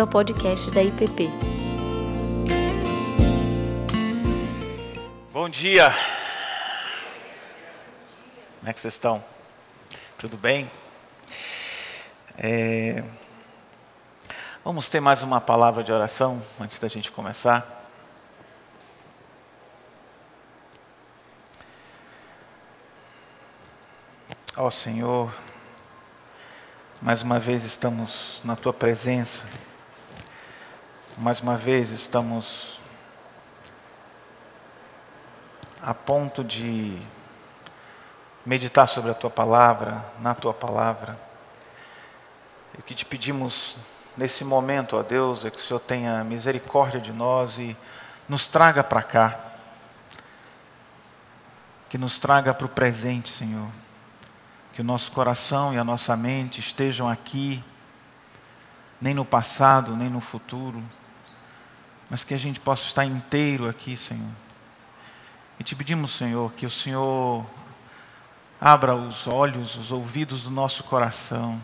bem-vindo ao podcast da IPP. Bom dia. Como é que vocês estão? Tudo bem? É... Vamos ter mais uma palavra de oração antes da gente começar. Ó oh, Senhor, mais uma vez estamos na tua presença, mais uma vez estamos a ponto de meditar sobre a tua palavra, na tua palavra. E o que te pedimos nesse momento, ó Deus, é que o Senhor tenha misericórdia de nós e nos traga para cá. Que nos traga para o presente, Senhor que o nosso coração e a nossa mente estejam aqui, nem no passado, nem no futuro, mas que a gente possa estar inteiro aqui, Senhor. E te pedimos, Senhor, que o Senhor abra os olhos, os ouvidos do nosso coração,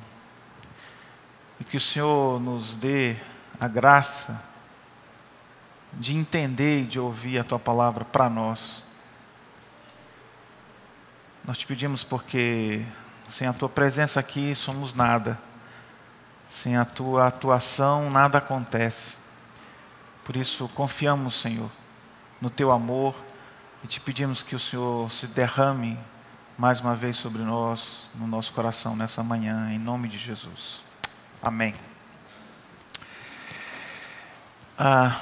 e que o Senhor nos dê a graça de entender e de ouvir a tua palavra para nós. Nós te pedimos porque sem a tua presença aqui somos nada. Sem a tua atuação nada acontece. Por isso confiamos, Senhor, no teu amor e te pedimos que o Senhor se derrame mais uma vez sobre nós, no nosso coração nessa manhã, em nome de Jesus. Amém. Ah,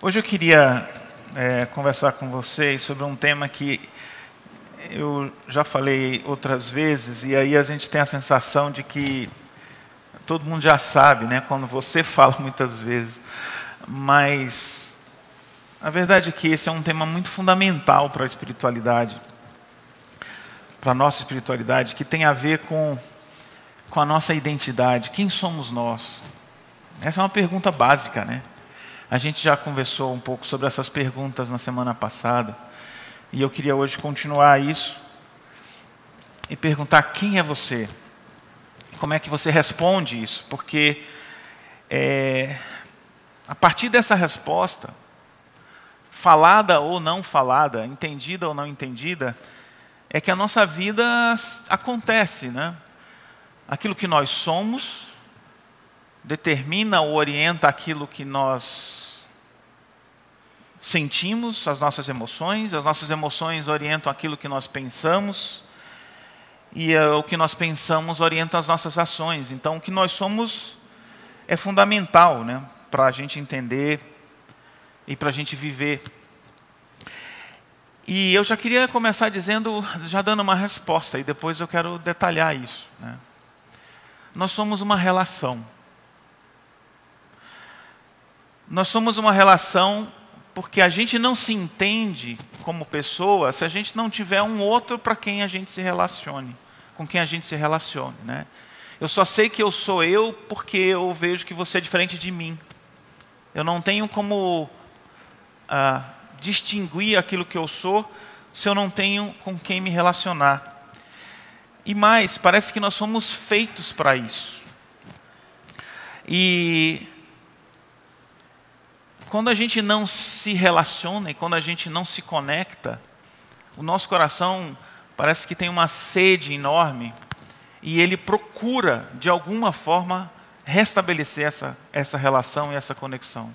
hoje eu queria é, conversar com vocês sobre um tema que eu já falei outras vezes, e aí a gente tem a sensação de que todo mundo já sabe, né, quando você fala muitas vezes, mas a verdade é que esse é um tema muito fundamental para a espiritualidade, para a nossa espiritualidade, que tem a ver com, com a nossa identidade. Quem somos nós? Essa é uma pergunta básica, né? A gente já conversou um pouco sobre essas perguntas na semana passada. E eu queria hoje continuar isso e perguntar quem é você? Como é que você responde isso? Porque é, a partir dessa resposta, falada ou não falada, entendida ou não entendida, é que a nossa vida acontece, né? Aquilo que nós somos determina ou orienta aquilo que nós sentimos, as nossas emoções, as nossas emoções orientam aquilo que nós pensamos, e uh, o que nós pensamos orienta as nossas ações. Então, o que nós somos é fundamental né, para a gente entender e para a gente viver. E eu já queria começar dizendo, já dando uma resposta, e depois eu quero detalhar isso. Né? Nós somos uma relação. Nós somos uma relação porque a gente não se entende como pessoa se a gente não tiver um outro para quem a gente se relacione, com quem a gente se relacione, né? Eu só sei que eu sou eu porque eu vejo que você é diferente de mim. Eu não tenho como ah, distinguir aquilo que eu sou se eu não tenho com quem me relacionar. E mais, parece que nós somos feitos para isso. E quando a gente não se relaciona e quando a gente não se conecta, o nosso coração parece que tem uma sede enorme e ele procura, de alguma forma, restabelecer essa, essa relação e essa conexão.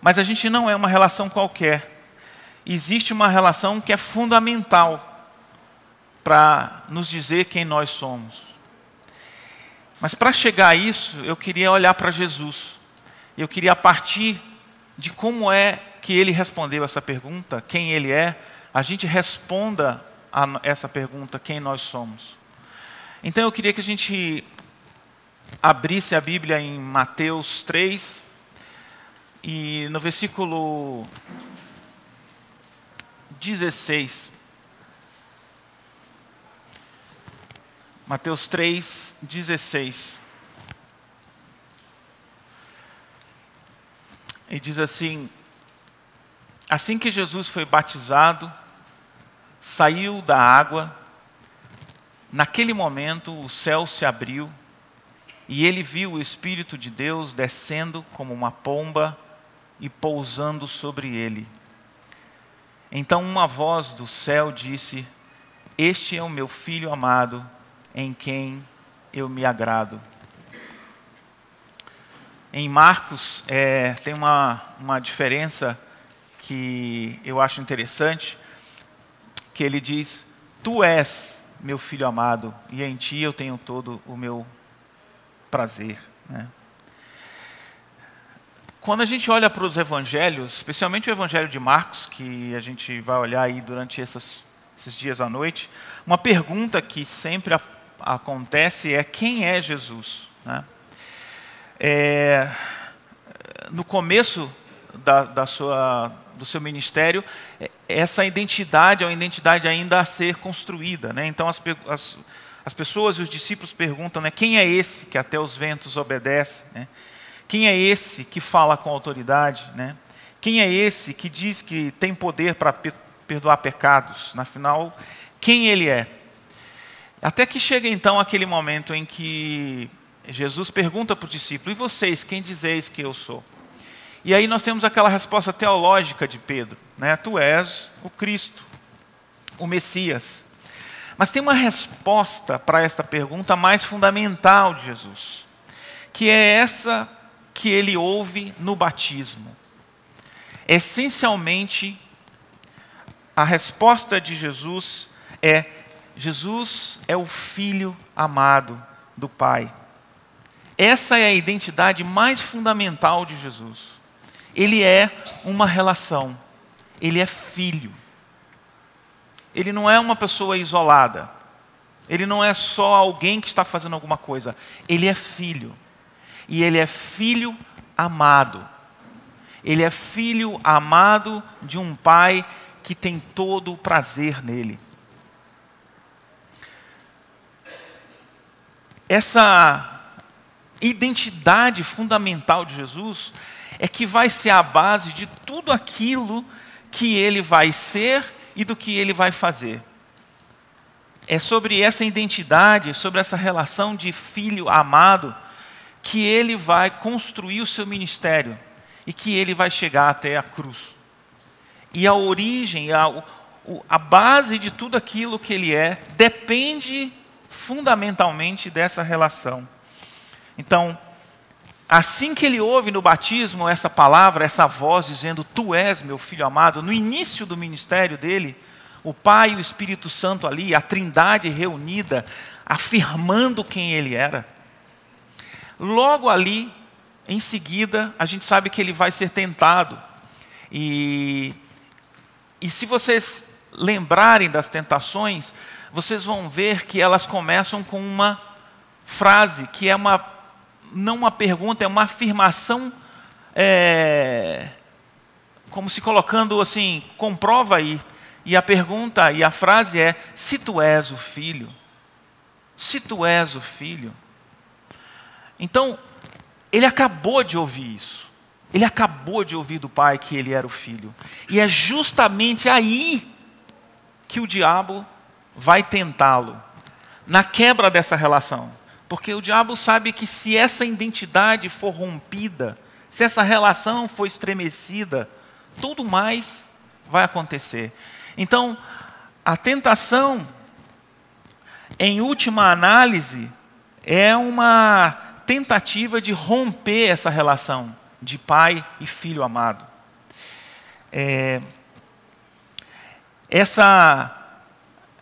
Mas a gente não é uma relação qualquer. Existe uma relação que é fundamental para nos dizer quem nós somos. Mas para chegar a isso, eu queria olhar para Jesus. Eu queria, a partir de como é que ele respondeu essa pergunta, quem ele é, a gente responda a essa pergunta, quem nós somos. Então eu queria que a gente abrisse a Bíblia em Mateus 3, e no versículo 16. Mateus 3, 16. E diz assim: Assim que Jesus foi batizado, saiu da água, naquele momento o céu se abriu e ele viu o Espírito de Deus descendo como uma pomba e pousando sobre ele. Então uma voz do céu disse: Este é o meu filho amado, em quem eu me agrado. Em Marcos é, tem uma, uma diferença que eu acho interessante, que ele diz: Tu és meu filho amado, e em ti eu tenho todo o meu prazer. Né? Quando a gente olha para os evangelhos, especialmente o evangelho de Marcos, que a gente vai olhar aí durante essas, esses dias à noite, uma pergunta que sempre a, acontece é: quem é Jesus? Né? É, no começo da, da sua, do seu ministério, é, essa identidade é uma identidade ainda a ser construída. Né? Então, as, as as pessoas e os discípulos perguntam, né, quem é esse que até os ventos obedece? Né? Quem é esse que fala com autoridade? Né? Quem é esse que diz que tem poder para perdoar pecados? Afinal, quem ele é? Até que chega então aquele momento em que Jesus pergunta para o discípulo: E vocês, quem dizeis que eu sou? E aí nós temos aquela resposta teológica de Pedro: né? Tu és o Cristo, o Messias. Mas tem uma resposta para esta pergunta mais fundamental de Jesus, que é essa que ele ouve no batismo. Essencialmente, a resposta de Jesus é: Jesus é o filho amado do Pai. Essa é a identidade mais fundamental de Jesus. Ele é uma relação, ele é filho. Ele não é uma pessoa isolada. Ele não é só alguém que está fazendo alguma coisa. Ele é filho. E ele é filho amado. Ele é filho amado de um pai que tem todo o prazer nele. Essa identidade fundamental de Jesus é que vai ser a base de tudo aquilo que ele vai ser e do que ele vai fazer. É sobre essa identidade, sobre essa relação de filho amado, que ele vai construir o seu ministério e que ele vai chegar até a cruz. E a origem, a, a base de tudo aquilo que ele é, depende fundamentalmente dessa relação. Então, assim que ele ouve no batismo essa palavra, essa voz dizendo: Tu és meu filho amado, no início do ministério dele, o Pai e o Espírito Santo ali, a Trindade reunida, afirmando quem ele era. Logo ali, em seguida, a gente sabe que ele vai ser tentado. E, e se vocês lembrarem das tentações, vocês vão ver que elas começam com uma frase que é uma não uma pergunta, é uma afirmação, é, como se colocando assim, comprova aí. E a pergunta e a frase é: se tu és o filho, se tu és o filho. Então, ele acabou de ouvir isso. Ele acabou de ouvir do pai que ele era o filho. E é justamente aí que o diabo vai tentá-lo na quebra dessa relação. Porque o diabo sabe que se essa identidade for rompida, se essa relação for estremecida, tudo mais vai acontecer. Então, a tentação, em última análise, é uma tentativa de romper essa relação de pai e filho amado. É, essa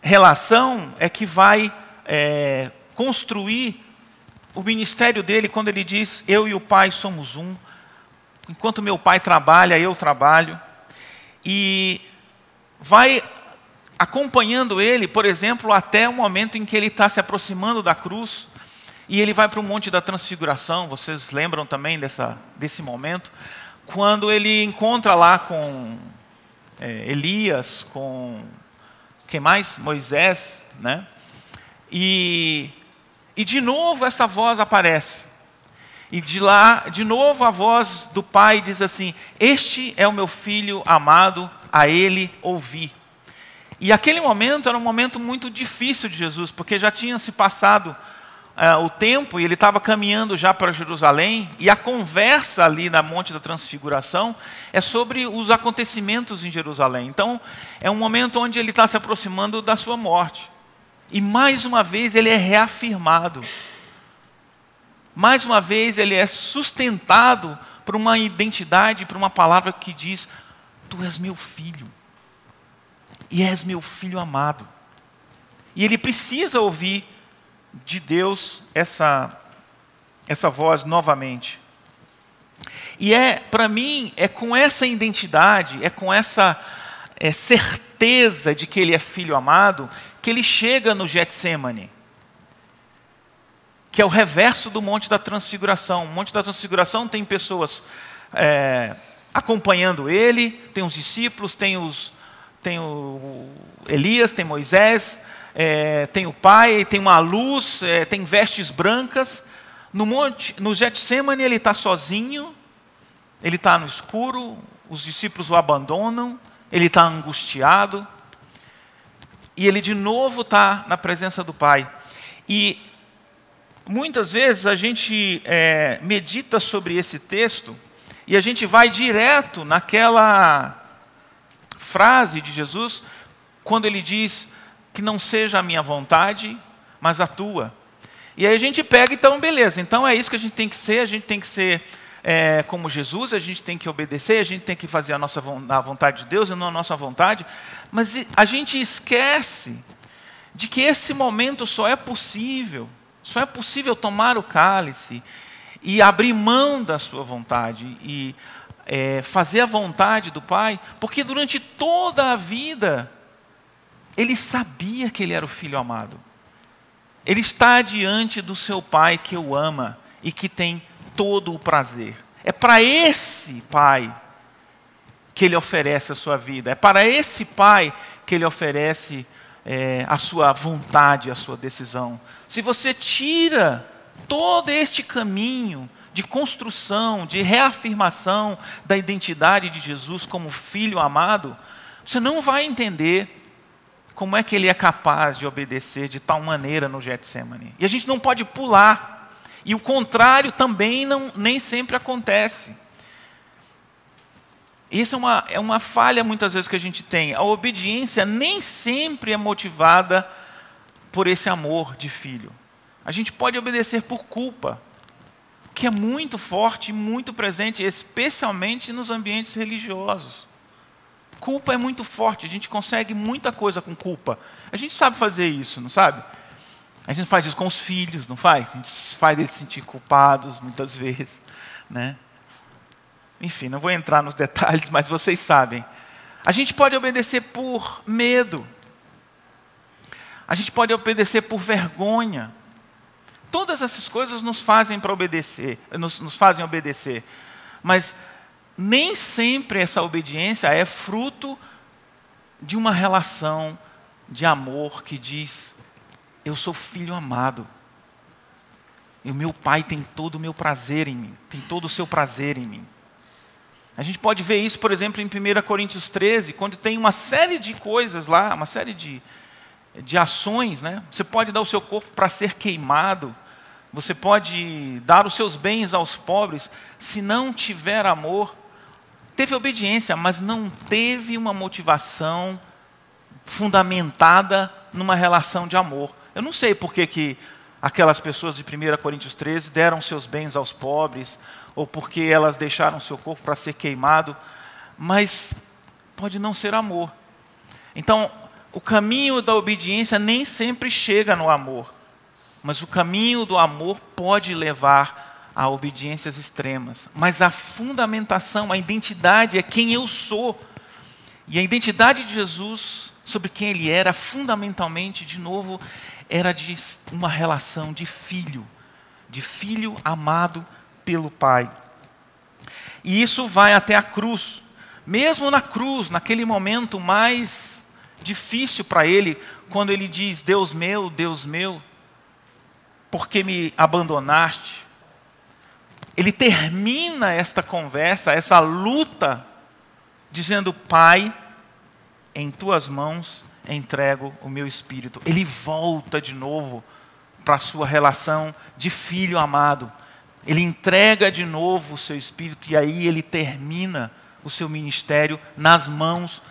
relação é que vai é, construir o ministério dele quando ele diz: Eu e o Pai somos um. Enquanto meu Pai trabalha, eu trabalho. E vai acompanhando ele, por exemplo, até o momento em que ele está se aproximando da cruz. E ele vai para o Monte da Transfiguração. Vocês lembram também dessa, desse momento? Quando ele encontra lá com é, Elias, com quem mais? Moisés, né? E e de novo essa voz aparece. E de lá, de novo, a voz do pai diz assim: Este é o meu filho amado, a ele ouvi. E aquele momento era um momento muito difícil de Jesus, porque já tinham se passado uh, o tempo e ele estava caminhando já para Jerusalém, e a conversa ali na Monte da Transfiguração é sobre os acontecimentos em Jerusalém. Então, é um momento onde ele está se aproximando da sua morte. E mais uma vez ele é reafirmado. Mais uma vez ele é sustentado por uma identidade, por uma palavra que diz: Tu és meu filho, e és meu filho amado. E ele precisa ouvir de Deus essa, essa voz novamente. E é, para mim, é com essa identidade, é com essa é, certeza de que ele é filho amado, que ele chega no Getsemane, que é o reverso do Monte da Transfiguração. O Monte da Transfiguração tem pessoas é, acompanhando ele, tem os discípulos, tem, os, tem o Elias, tem Moisés, é, tem o pai, tem uma luz, é, tem vestes brancas. No monte, no Getsemane ele está sozinho, ele está no escuro, os discípulos o abandonam, ele está angustiado, e ele de novo está na presença do Pai. E muitas vezes a gente é, medita sobre esse texto e a gente vai direto naquela frase de Jesus, quando ele diz: que não seja a minha vontade, mas a tua. E aí a gente pega, então, beleza, então é isso que a gente tem que ser, a gente tem que ser é, como Jesus, a gente tem que obedecer, a gente tem que fazer a, nossa, a vontade de Deus e não a nossa vontade, mas a gente esquece de que esse momento só é possível, só é possível tomar o cálice e abrir mão da sua vontade e é, fazer a vontade do Pai, porque durante toda a vida ele sabia que ele era o filho amado. Ele está diante do seu pai que o ama e que tem todo o prazer. É para esse pai que ele oferece a sua vida. É para esse pai que ele oferece é, a sua vontade, a sua decisão. Se você tira todo este caminho de construção, de reafirmação da identidade de Jesus como filho amado, você não vai entender como é que ele é capaz de obedecer de tal maneira no Getsemane? E a gente não pode pular. E o contrário também não, nem sempre acontece. Isso é uma, é uma falha muitas vezes que a gente tem. A obediência nem sempre é motivada por esse amor de filho. A gente pode obedecer por culpa, que é muito forte muito presente, especialmente nos ambientes religiosos. Culpa é muito forte, a gente consegue muita coisa com culpa. A gente sabe fazer isso, não sabe? A gente faz isso com os filhos, não faz? A gente faz eles se sentir culpados muitas vezes, né? Enfim, não vou entrar nos detalhes, mas vocês sabem. A gente pode obedecer por medo. A gente pode obedecer por vergonha. Todas essas coisas nos fazem para obedecer, nos, nos fazem obedecer. Mas nem sempre essa obediência é fruto de uma relação de amor que diz: Eu sou filho amado. E o meu pai tem todo o meu prazer em mim, tem todo o seu prazer em mim. A gente pode ver isso, por exemplo, em 1 Coríntios 13, quando tem uma série de coisas lá, uma série de, de ações. Né? Você pode dar o seu corpo para ser queimado, você pode dar os seus bens aos pobres, se não tiver amor, teve obediência, mas não teve uma motivação fundamentada numa relação de amor. Eu não sei por que, que aquelas pessoas de 1 Coríntios 13 deram seus bens aos pobres, ou porque elas deixaram seu corpo para ser queimado, mas pode não ser amor. Então, o caminho da obediência nem sempre chega no amor, mas o caminho do amor pode levar a obediências extremas. Mas a fundamentação, a identidade é quem eu sou. E a identidade de Jesus, sobre quem ele era, fundamentalmente, de novo, era de uma relação de filho, de filho amado pelo Pai. E isso vai até a cruz. Mesmo na cruz, naquele momento mais difícil para ele, quando ele diz: Deus meu, Deus meu, por que me abandonaste? ele termina esta conversa, essa luta, dizendo: Pai, em tuas mãos entrego o meu espírito. Ele volta de novo para a sua relação de filho amado. Ele entrega de novo o seu espírito e aí ele termina o seu ministério nas mãos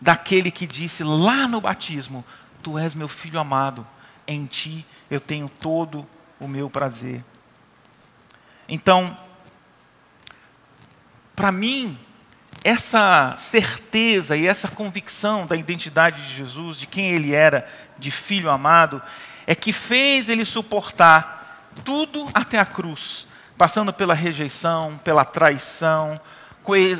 daquele que disse lá no batismo: Tu és meu filho amado, em ti eu tenho todo o meu prazer. Então, para mim, essa certeza e essa convicção da identidade de Jesus, de quem ele era, de filho amado, é que fez ele suportar tudo até a cruz, passando pela rejeição, pela traição,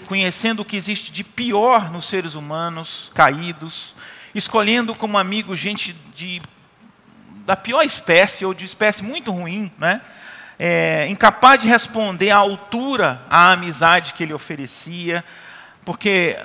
conhecendo o que existe de pior nos seres humanos caídos, escolhendo como amigo gente de, da pior espécie ou de espécie muito ruim, né? É, incapaz de responder à altura à amizade que ele oferecia, porque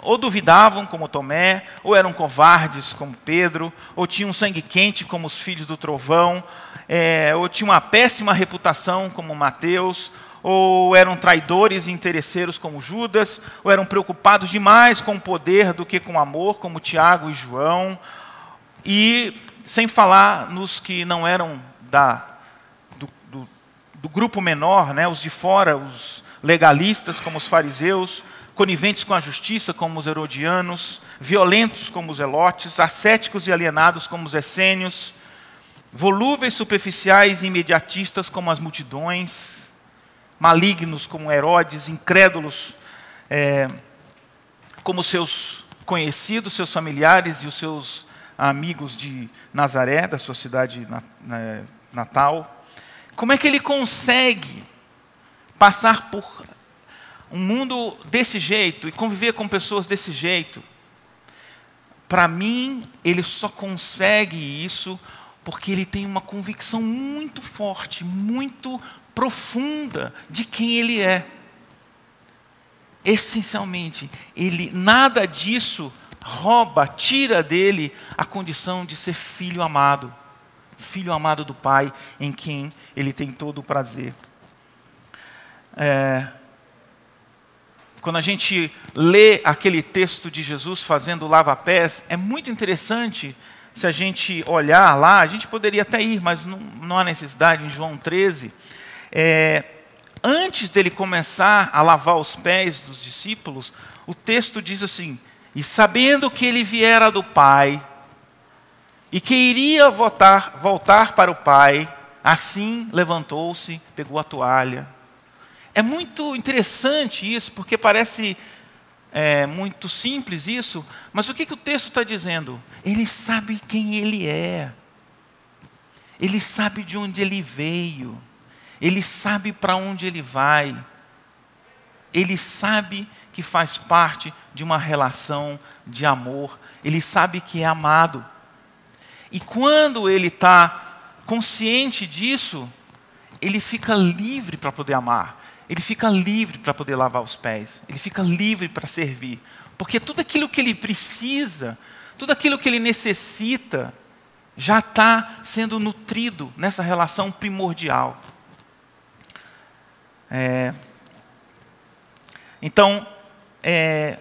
ou duvidavam, como Tomé, ou eram covardes, como Pedro, ou tinham sangue quente, como os filhos do trovão, é, ou tinham uma péssima reputação, como Mateus, ou eram traidores e interesseiros, como Judas, ou eram preocupados demais com o poder do que com o amor, como Tiago e João, e sem falar nos que não eram da, do, do, do grupo menor, né, os de fora, os legalistas, como os fariseus, coniventes com a justiça, como os herodianos, violentos como os elotes, ascéticos e alienados como os essênios, volúveis, superficiais e imediatistas como as multidões, malignos como Herodes, incrédulos é, como seus conhecidos, seus familiares e os seus amigos de Nazaré, da sua cidade natal. Como é que ele consegue passar por um mundo desse jeito e conviver com pessoas desse jeito, para mim, ele só consegue isso porque ele tem uma convicção muito forte, muito profunda de quem ele é. Essencialmente, ele nada disso rouba, tira dele a condição de ser filho amado, filho amado do Pai, em quem ele tem todo o prazer. É, quando a gente lê aquele texto de Jesus fazendo lava-pés, é muito interessante se a gente olhar lá, a gente poderia até ir, mas não, não há necessidade, em João 13. É, antes dele começar a lavar os pés dos discípulos, o texto diz assim: E sabendo que ele viera do Pai, e que iria voltar, voltar para o Pai, assim levantou-se, pegou a toalha é muito interessante isso, porque parece é, muito simples isso, mas o que, que o texto está dizendo? Ele sabe quem ele é, ele sabe de onde ele veio, ele sabe para onde ele vai, ele sabe que faz parte de uma relação de amor, ele sabe que é amado. E quando ele está consciente disso, ele fica livre para poder amar ele fica livre para poder lavar os pés, ele fica livre para servir, porque tudo aquilo que ele precisa, tudo aquilo que ele necessita, já está sendo nutrido nessa relação primordial. É, então, é,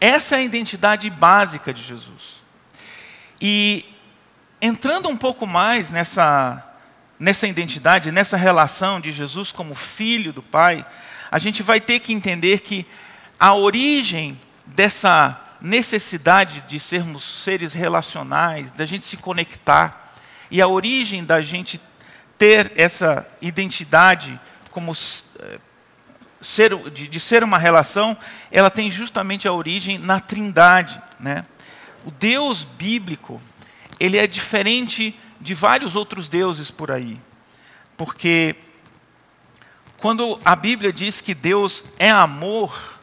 essa é a identidade básica de Jesus. E entrando um pouco mais nessa nessa identidade, nessa relação de Jesus como filho do Pai, a gente vai ter que entender que a origem dessa necessidade de sermos seres relacionais, da gente se conectar, e a origem da gente ter essa identidade como eh, ser, de, de ser uma relação, ela tem justamente a origem na Trindade, né? O Deus bíblico, ele é diferente de vários outros deuses por aí. Porque quando a Bíblia diz que Deus é amor,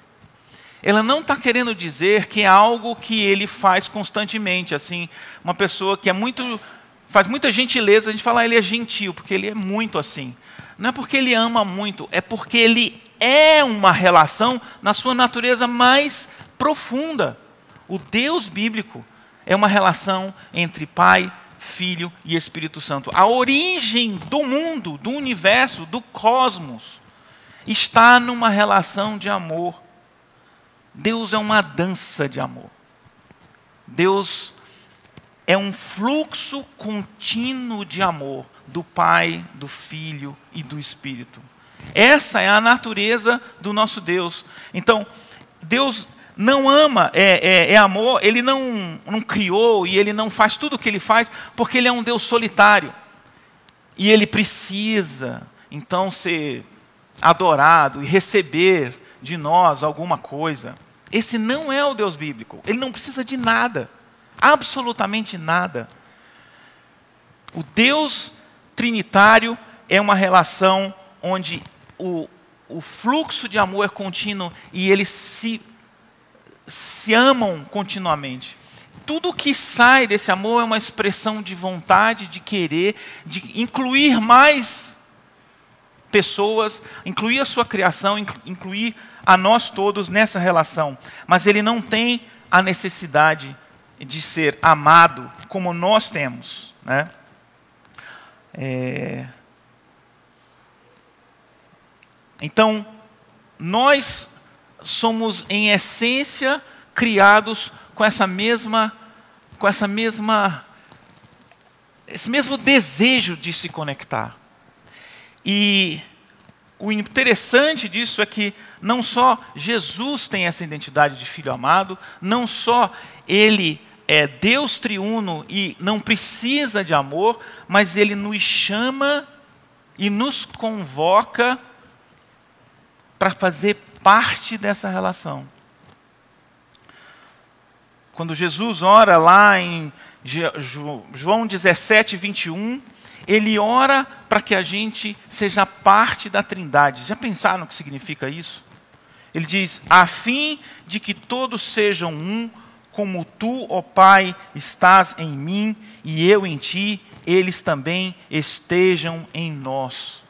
ela não está querendo dizer que é algo que ele faz constantemente. Assim, uma pessoa que é muito. faz muita gentileza, a gente fala, ah, ele é gentil, porque ele é muito assim. Não é porque ele ama muito, é porque ele é uma relação na sua natureza mais profunda. O Deus bíblico é uma relação entre pai, Filho e Espírito Santo. A origem do mundo, do universo, do cosmos, está numa relação de amor. Deus é uma dança de amor. Deus é um fluxo contínuo de amor do Pai, do Filho e do Espírito. Essa é a natureza do nosso Deus. Então, Deus não ama, é, é, é, amor, ele não, não criou e ele não faz tudo o que ele faz porque ele é um Deus solitário. E ele precisa, então, ser adorado e receber de nós alguma coisa. Esse não é o Deus bíblico. Ele não precisa de nada, absolutamente nada. O Deus trinitário é uma relação onde o, o fluxo de amor é contínuo e eles se, se amam continuamente. Tudo que sai desse amor é uma expressão de vontade, de querer, de incluir mais pessoas, incluir a sua criação, incluir a nós todos nessa relação. Mas ele não tem a necessidade de ser amado como nós temos. Né? É... Então, nós somos em essência criados com essa mesma com essa mesma esse mesmo desejo de se conectar. E o interessante disso é que não só Jesus tem essa identidade de filho amado, não só ele é Deus triuno e não precisa de amor, mas ele nos chama e nos convoca para fazer parte dessa relação. Quando Jesus ora lá em João 17, 21, ele ora para que a gente seja parte da Trindade. Já pensaram no que significa isso? Ele diz: a fim de que todos sejam um, como tu, ó Pai, estás em mim e eu em ti, eles também estejam em nós.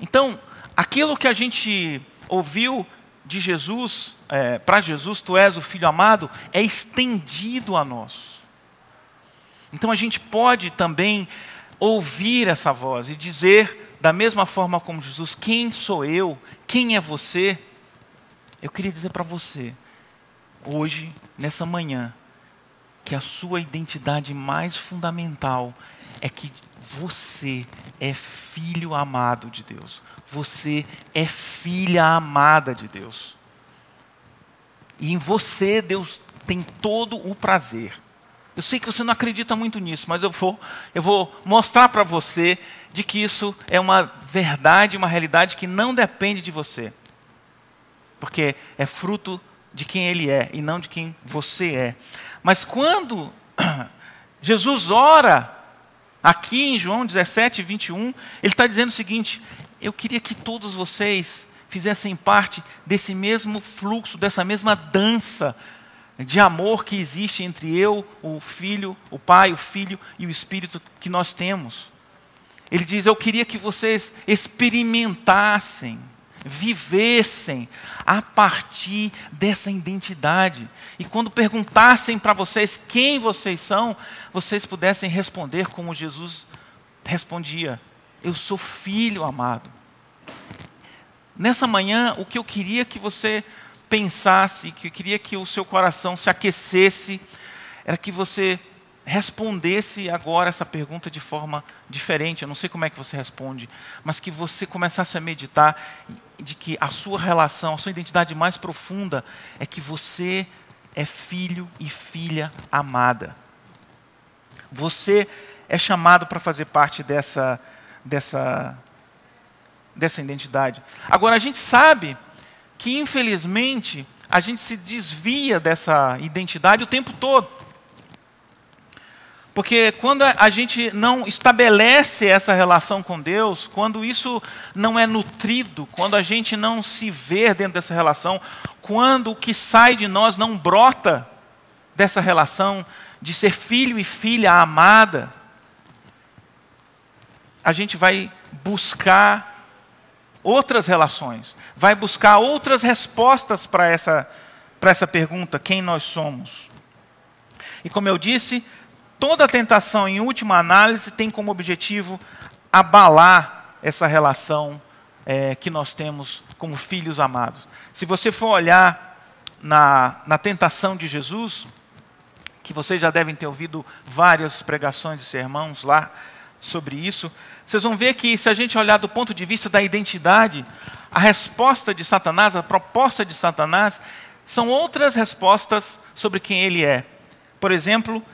Então, aquilo que a gente ouviu de Jesus, é, para Jesus, tu és o Filho amado, é estendido a nós. Então a gente pode também ouvir essa voz e dizer, da mesma forma como Jesus, quem sou eu? Quem é você? Eu queria dizer para você, hoje, nessa manhã, que a sua identidade mais fundamental é que você é filho amado de Deus. Você é filha amada de Deus. E em você Deus tem todo o prazer. Eu sei que você não acredita muito nisso, mas eu vou, eu vou mostrar para você de que isso é uma verdade, uma realidade que não depende de você. Porque é fruto de quem ele é e não de quem você é. Mas quando Jesus ora Aqui em João 17, 21, ele está dizendo o seguinte: eu queria que todos vocês fizessem parte desse mesmo fluxo, dessa mesma dança de amor que existe entre eu, o filho, o pai, o filho e o espírito que nós temos. Ele diz: Eu queria que vocês experimentassem vivessem a partir dessa identidade. E quando perguntassem para vocês quem vocês são, vocês pudessem responder como Jesus respondia: Eu sou filho amado. Nessa manhã, o que eu queria que você pensasse, que eu queria que o seu coração se aquecesse, era que você respondesse agora essa pergunta de forma diferente. Eu não sei como é que você responde, mas que você começasse a meditar de que a sua relação, a sua identidade mais profunda é que você é filho e filha amada. Você é chamado para fazer parte dessa dessa dessa identidade. Agora a gente sabe que infelizmente a gente se desvia dessa identidade o tempo todo. Porque quando a gente não estabelece essa relação com Deus, quando isso não é nutrido, quando a gente não se vê dentro dessa relação, quando o que sai de nós não brota dessa relação de ser filho e filha amada, a gente vai buscar outras relações, vai buscar outras respostas para essa, para essa pergunta: quem nós somos? E como eu disse, Toda tentação, em última análise, tem como objetivo abalar essa relação é, que nós temos como filhos amados. Se você for olhar na, na tentação de Jesus, que vocês já devem ter ouvido várias pregações e sermãos lá sobre isso, vocês vão ver que se a gente olhar do ponto de vista da identidade, a resposta de Satanás, a proposta de Satanás, são outras respostas sobre quem ele é. Por exemplo,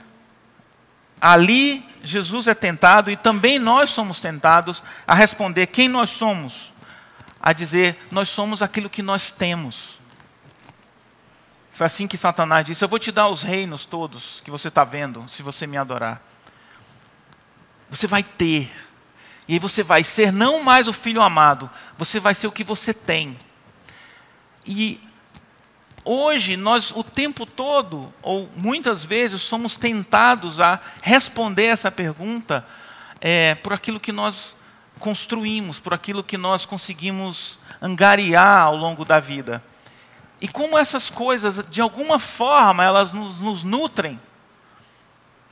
ali Jesus é tentado e também nós somos tentados a responder quem nós somos, a dizer nós somos aquilo que nós temos. Foi assim que Satanás disse: Eu vou te dar os reinos todos que você está vendo, se você me adorar. Você vai ter. E aí você vai ser não mais o filho amado, você vai ser o que você tem. E hoje nós o tempo todo, ou muitas vezes, somos tentados a responder essa pergunta é, por aquilo que nós construímos, por aquilo que nós conseguimos angariar ao longo da vida. E como essas coisas, de alguma forma, elas nos, nos nutrem,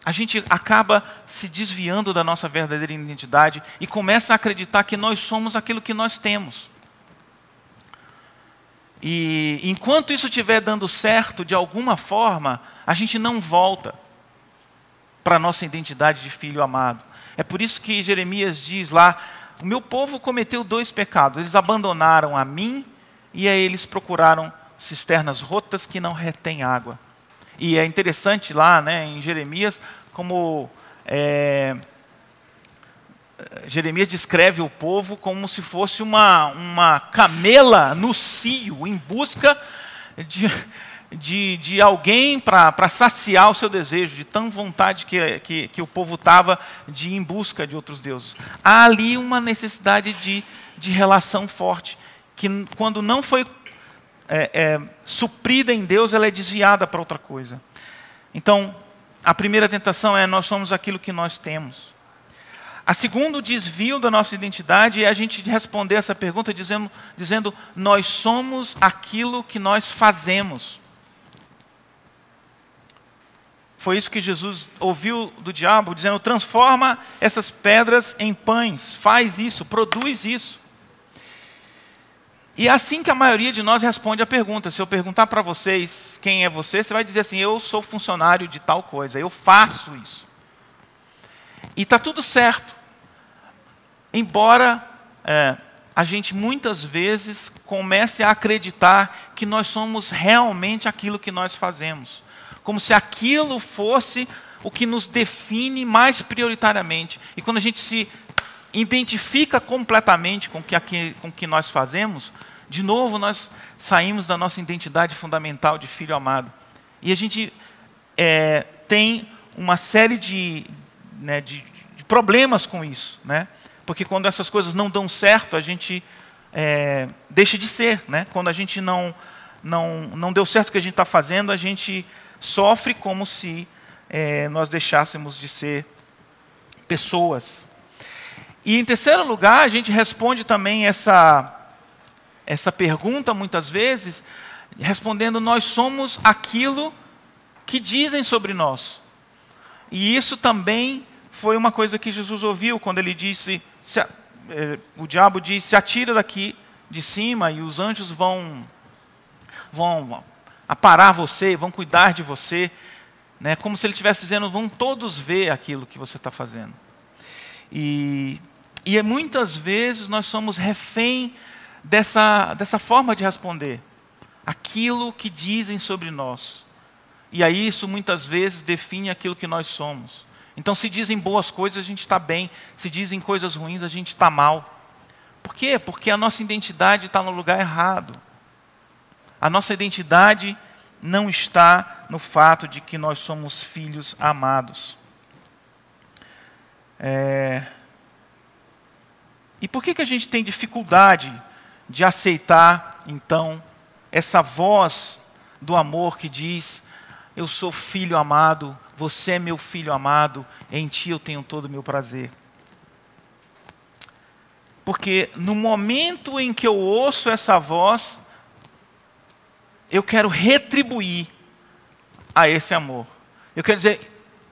a gente acaba se desviando da nossa verdadeira identidade e começa a acreditar que nós somos aquilo que nós temos. E enquanto isso estiver dando certo, de alguma forma, a gente não volta para a nossa identidade de filho amado. É por isso que Jeremias diz lá: O meu povo cometeu dois pecados. Eles abandonaram a mim e a eles procuraram cisternas rotas que não retêm água. E é interessante lá né, em Jeremias como é, Jeremias descreve o povo como se fosse uma, uma camela no cio, em busca de, de, de alguém para saciar o seu desejo, de tão vontade que, que, que o povo estava de ir em busca de outros deuses. Há ali uma necessidade de, de relação forte, que quando não foi é, é, suprida em Deus, ela é desviada para outra coisa. Então, a primeira tentação é nós somos aquilo que nós temos. A segundo desvio da nossa identidade é a gente responder essa pergunta dizendo, dizendo nós somos aquilo que nós fazemos. Foi isso que Jesus ouviu do diabo, dizendo: transforma essas pedras em pães, faz isso, produz isso. E é assim que a maioria de nós responde a pergunta. Se eu perguntar para vocês quem é você, você vai dizer assim: eu sou funcionário de tal coisa, eu faço isso. E está tudo certo. Embora é, a gente muitas vezes comece a acreditar que nós somos realmente aquilo que nós fazemos. Como se aquilo fosse o que nos define mais prioritariamente. E quando a gente se identifica completamente com que, aqui, com que nós fazemos, de novo nós saímos da nossa identidade fundamental de filho amado. E a gente é, tem uma série de, né, de, de, problemas com isso. Né? Porque quando essas coisas não dão certo, a gente é, deixa de ser. Né? Quando a gente não, não, não deu certo o que a gente está fazendo, a gente sofre como se é, nós deixássemos de ser pessoas. E em terceiro lugar, a gente responde também essa, essa pergunta muitas vezes, respondendo: nós somos aquilo que dizem sobre nós. E isso também foi uma coisa que Jesus ouviu quando ele disse: se, eh, o diabo disse, se atira daqui de cima e os anjos vão vão aparar você, vão cuidar de você, né? Como se ele estivesse dizendo, vão todos ver aquilo que você está fazendo. E e muitas vezes nós somos refém dessa, dessa forma de responder. Aquilo que dizem sobre nós. E aí isso muitas vezes define aquilo que nós somos. Então, se dizem boas coisas, a gente está bem. Se dizem coisas ruins, a gente está mal. Por quê? Porque a nossa identidade está no lugar errado. A nossa identidade não está no fato de que nós somos filhos amados. É, e por que, que a gente tem dificuldade de aceitar, então, essa voz do amor que diz: Eu sou filho amado, você é meu filho amado, em ti eu tenho todo o meu prazer? Porque no momento em que eu ouço essa voz, eu quero retribuir a esse amor. Eu quero dizer,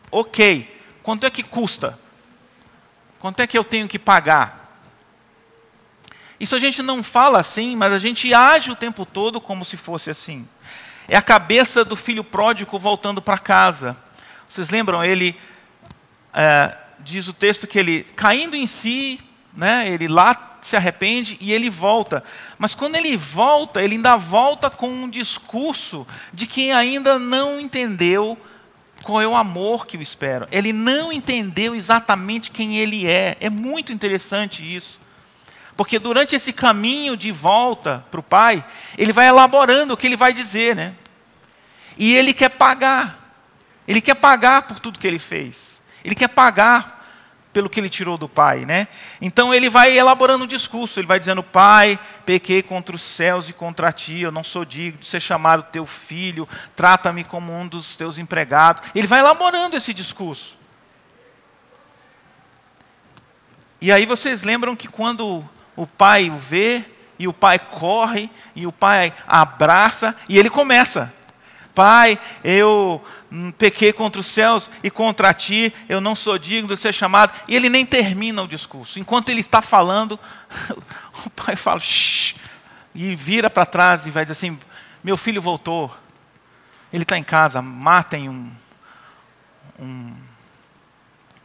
ok, quanto é que custa? Quanto é que eu tenho que pagar? Isso a gente não fala assim, mas a gente age o tempo todo como se fosse assim. É a cabeça do filho pródigo voltando para casa. Vocês lembram? Ele é, diz o texto que ele, caindo em si, né, ele lá se arrepende e ele volta. Mas quando ele volta, ele ainda volta com um discurso de quem ainda não entendeu qual é o amor que o espera. Ele não entendeu exatamente quem ele é. É muito interessante isso. Porque durante esse caminho de volta para o pai, ele vai elaborando o que ele vai dizer, né? E ele quer pagar. Ele quer pagar por tudo que ele fez. Ele quer pagar pelo que ele tirou do pai, né? Então ele vai elaborando um discurso, ele vai dizendo: Pai, pequei contra os céus e contra ti, eu não sou digno de ser chamado teu filho, trata-me como um dos teus empregados. Ele vai elaborando esse discurso. E aí vocês lembram que quando o pai o vê, e o pai corre, e o pai abraça, e ele começa. Pai, eu hum, pequei contra os céus e contra ti, eu não sou digno de ser chamado. E ele nem termina o discurso. Enquanto ele está falando, o pai fala, Shh! e vira para trás e vai dizer assim: Meu filho voltou, ele está em casa, matem um. Um,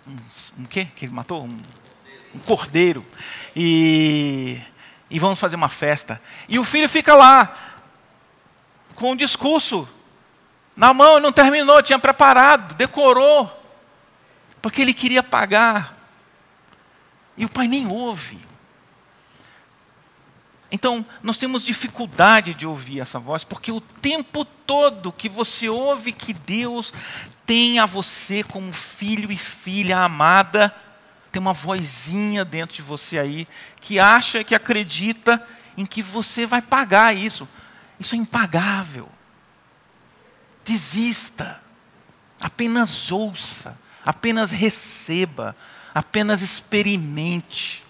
um, um quê que ele matou? Um, um cordeiro. E, e vamos fazer uma festa. E o filho fica lá, com um discurso na mão, não terminou, tinha preparado, decorou, porque ele queria pagar. E o pai nem ouve. Então, nós temos dificuldade de ouvir essa voz, porque o tempo todo que você ouve que Deus tem a você como filho e filha amada, tem uma vozinha dentro de você aí que acha, que acredita em que você vai pagar isso. Isso é impagável. Desista. Apenas ouça. Apenas receba. Apenas experimente.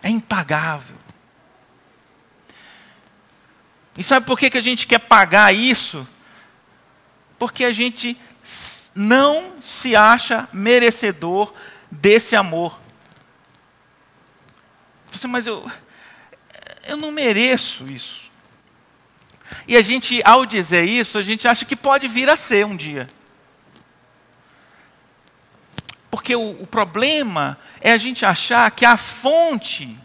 É impagável. E sabe por que, que a gente quer pagar isso? Porque a gente não se acha merecedor desse amor. Mas eu, eu não mereço isso. E a gente, ao dizer isso, a gente acha que pode vir a ser um dia. Porque o, o problema é a gente achar que a fonte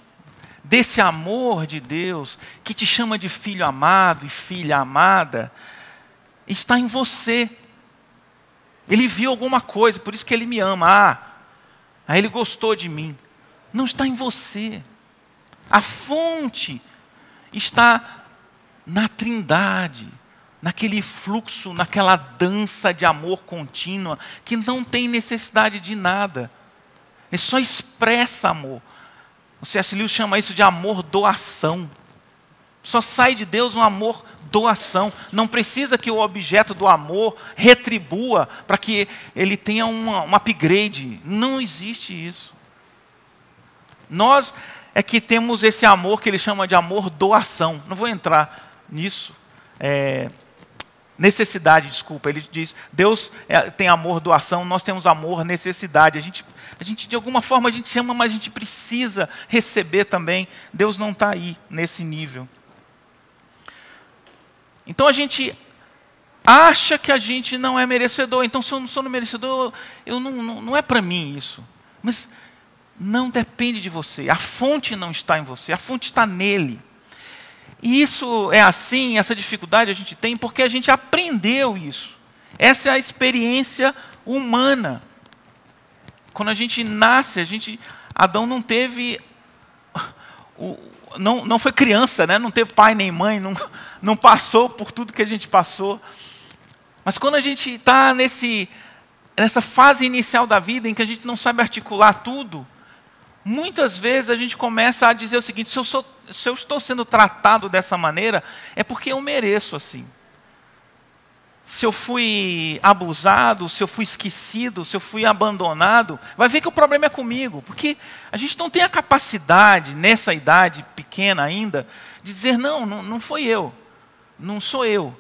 desse amor de Deus, que te chama de filho amado e filha amada, está em você. Ele viu alguma coisa, por isso que ele me ama. Ah, aí ele gostou de mim. Não está em você. A fonte está na trindade, naquele fluxo, naquela dança de amor contínua, que não tem necessidade de nada. Ele só expressa amor. O C.S. Lewis chama isso de amor doação. Só sai de Deus um amor doação. Não precisa que o objeto do amor retribua para que ele tenha uma, um upgrade. Não existe isso. Nós é que temos esse amor que ele chama de amor doação. Não vou entrar nisso. É, necessidade, desculpa. Ele diz: Deus é, tem amor, doação, nós temos amor, necessidade. A gente, a gente, de alguma forma, a gente chama, mas a gente precisa receber também. Deus não está aí nesse nível. Então a gente acha que a gente não é merecedor. Então, se eu não sou merecedor, eu não, não, não é para mim isso. Mas não depende de você. A fonte não está em você, a fonte está nele. E isso é assim, essa dificuldade a gente tem porque a gente aprendeu isso. Essa é a experiência humana. Quando a gente nasce, a gente Adão não teve o, não, não foi criança, né? não teve pai nem mãe, não, não passou por tudo que a gente passou. Mas quando a gente está nessa fase inicial da vida em que a gente não sabe articular tudo, muitas vezes a gente começa a dizer o seguinte: se eu, sou, se eu estou sendo tratado dessa maneira, é porque eu mereço assim. Se eu fui abusado, se eu fui esquecido, se eu fui abandonado, vai ver que o problema é comigo, porque a gente não tem a capacidade, nessa idade pequena ainda, de dizer: não, não, não foi eu, não sou eu.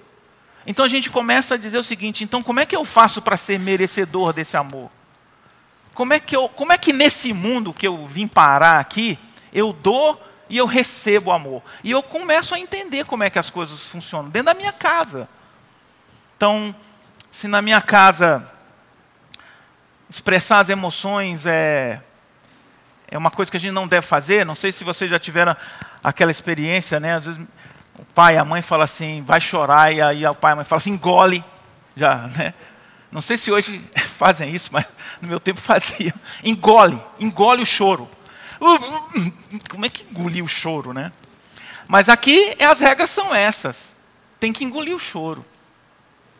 Então a gente começa a dizer o seguinte: então como é que eu faço para ser merecedor desse amor? Como é, que eu, como é que nesse mundo que eu vim parar aqui, eu dou e eu recebo amor? E eu começo a entender como é que as coisas funcionam dentro da minha casa. Então, se na minha casa expressar as emoções é, é uma coisa que a gente não deve fazer. Não sei se vocês já tiveram aquela experiência, né? Às vezes o pai e a mãe falam assim, vai chorar, e aí o pai e a mãe falam assim, engole. Já, né? Não sei se hoje fazem isso, mas no meu tempo faziam. Engole, engole o choro. Como é que engolir o choro, né? Mas aqui as regras são essas. Tem que engolir o choro.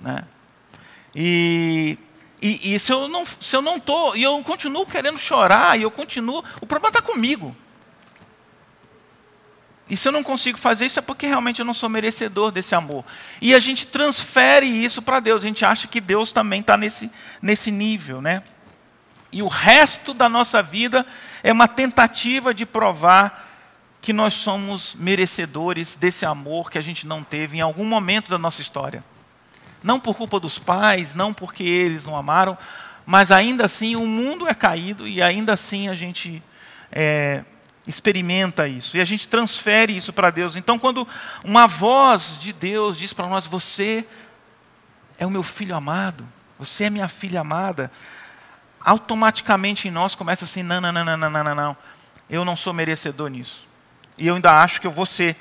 Né? E, e, e se eu não se eu não tô e eu continuo querendo chorar e eu continuo, o problema está comigo. E se eu não consigo fazer isso é porque realmente eu não sou merecedor desse amor. E a gente transfere isso para Deus. A gente acha que Deus também está nesse, nesse nível, né? E o resto da nossa vida é uma tentativa de provar que nós somos merecedores desse amor que a gente não teve em algum momento da nossa história. Não por culpa dos pais, não porque eles não amaram, mas ainda assim o mundo é caído e ainda assim a gente é, experimenta isso e a gente transfere isso para Deus. Então, quando uma voz de Deus diz para nós: Você é o meu filho amado, você é minha filha amada, automaticamente em nós começa assim: Não, não, não, não, não, não, não, eu não sou merecedor nisso. E eu ainda acho que eu vou ser,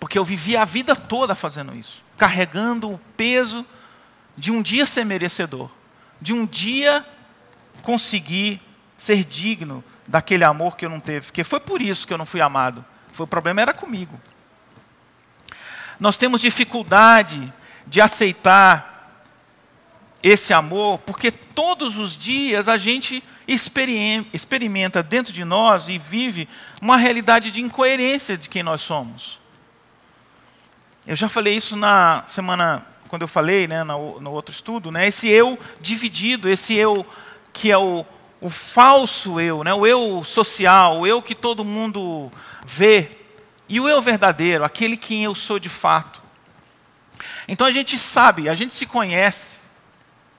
porque eu vivi a vida toda fazendo isso, carregando o peso de um dia ser merecedor, de um dia conseguir ser digno daquele amor que eu não teve, porque foi por isso que eu não fui amado. Foi o problema era comigo. Nós temos dificuldade de aceitar esse amor, porque todos os dias a gente experimenta dentro de nós e vive uma realidade de incoerência de quem nós somos. Eu já falei isso na semana, quando eu falei, né, no, no outro estudo, né, esse eu dividido, esse eu que é o, o falso eu, né? o eu social, o eu que todo mundo vê, e o eu verdadeiro, aquele quem eu sou de fato. Então a gente sabe, a gente se conhece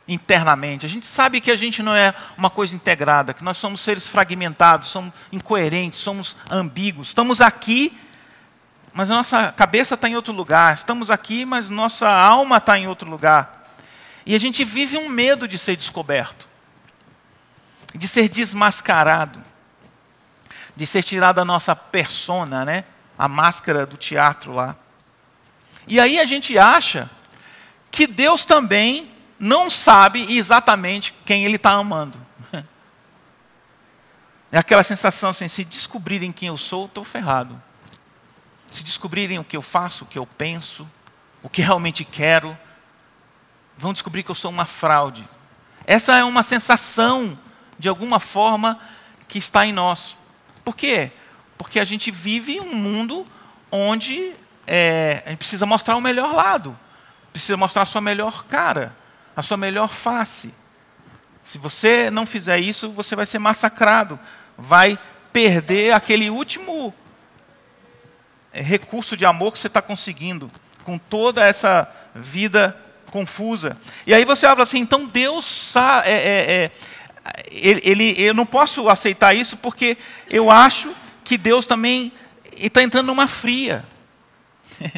internamente, a gente sabe que a gente não é uma coisa integrada, que nós somos seres fragmentados, somos incoerentes, somos ambíguos. Estamos aqui, mas nossa cabeça está em outro lugar. Estamos aqui, mas nossa alma está em outro lugar. E a gente vive um medo de ser descoberto de ser desmascarado, de ser tirado a nossa persona, né? a máscara do teatro lá. E aí a gente acha que Deus também não sabe exatamente quem Ele está amando. É aquela sensação assim: se descobrirem quem eu sou, estou ferrado. Se descobrirem o que eu faço, o que eu penso, o que realmente quero, vão descobrir que eu sou uma fraude. Essa é uma sensação de alguma forma, que está em nós. Por quê? Porque a gente vive um mundo onde é, a gente precisa mostrar o melhor lado, precisa mostrar a sua melhor cara, a sua melhor face. Se você não fizer isso, você vai ser massacrado, vai perder aquele último recurso de amor que você está conseguindo, com toda essa vida confusa. E aí você fala assim, então Deus é, é, é ele, ele, eu não posso aceitar isso porque eu acho que Deus também está entrando numa fria.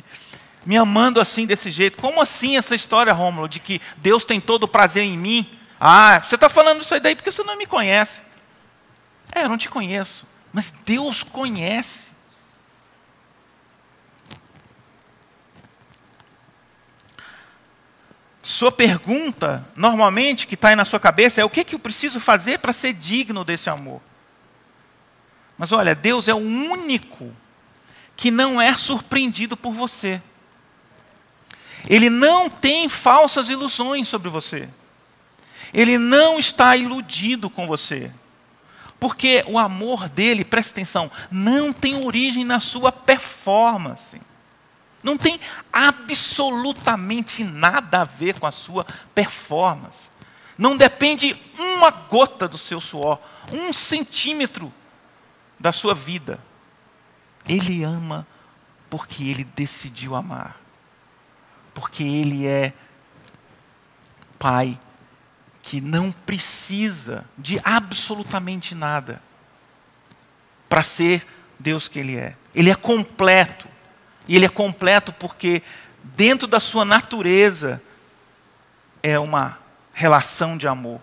Me amando assim, desse jeito. Como assim essa história, Rômulo, de que Deus tem todo o prazer em mim? Ah, você está falando isso aí daí porque você não me conhece. É, eu não te conheço. Mas Deus conhece. Sua pergunta, normalmente, que está aí na sua cabeça, é o que, que eu preciso fazer para ser digno desse amor? Mas olha, Deus é o único que não é surpreendido por você. Ele não tem falsas ilusões sobre você. Ele não está iludido com você. Porque o amor dele, presta atenção, não tem origem na sua performance. Não tem absolutamente nada a ver com a sua performance. Não depende uma gota do seu suor, um centímetro da sua vida. Ele ama porque ele decidiu amar. Porque ele é pai que não precisa de absolutamente nada para ser Deus que ele é. Ele é completo. E ele é completo porque, dentro da sua natureza, é uma relação de amor.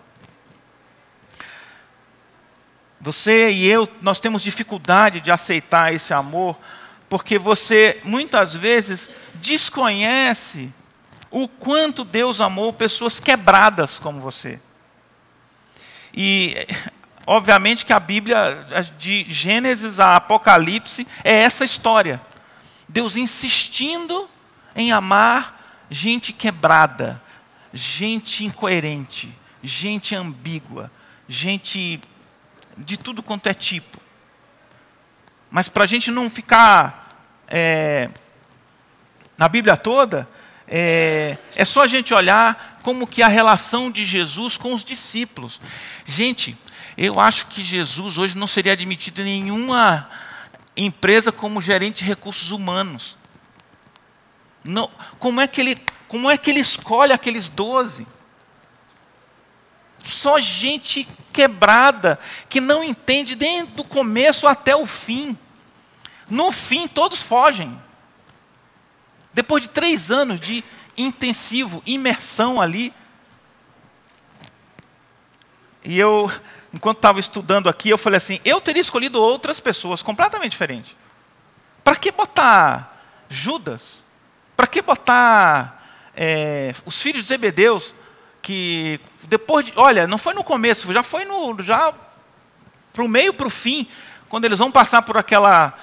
Você e eu, nós temos dificuldade de aceitar esse amor, porque você muitas vezes desconhece o quanto Deus amou pessoas quebradas como você. E, obviamente, que a Bíblia, de Gênesis a Apocalipse, é essa história. Deus insistindo em amar gente quebrada, gente incoerente, gente ambígua, gente de tudo quanto é tipo. Mas para a gente não ficar é, na Bíblia toda, é, é só a gente olhar como que a relação de Jesus com os discípulos. Gente, eu acho que Jesus hoje não seria admitido em nenhuma empresa como gerente de recursos humanos. Não, como, é que ele, como é que ele escolhe aqueles doze? Só gente quebrada, que não entende desde o começo até o fim. No fim, todos fogem. Depois de três anos de intensivo, imersão ali. E eu, enquanto estava estudando aqui, eu falei assim: eu teria escolhido outras pessoas completamente diferentes. Para que botar Judas? Para que botar é, os filhos de Zebedeus? que depois de, olha, não foi no começo, já foi no já para o meio para o fim, quando eles vão passar por aquela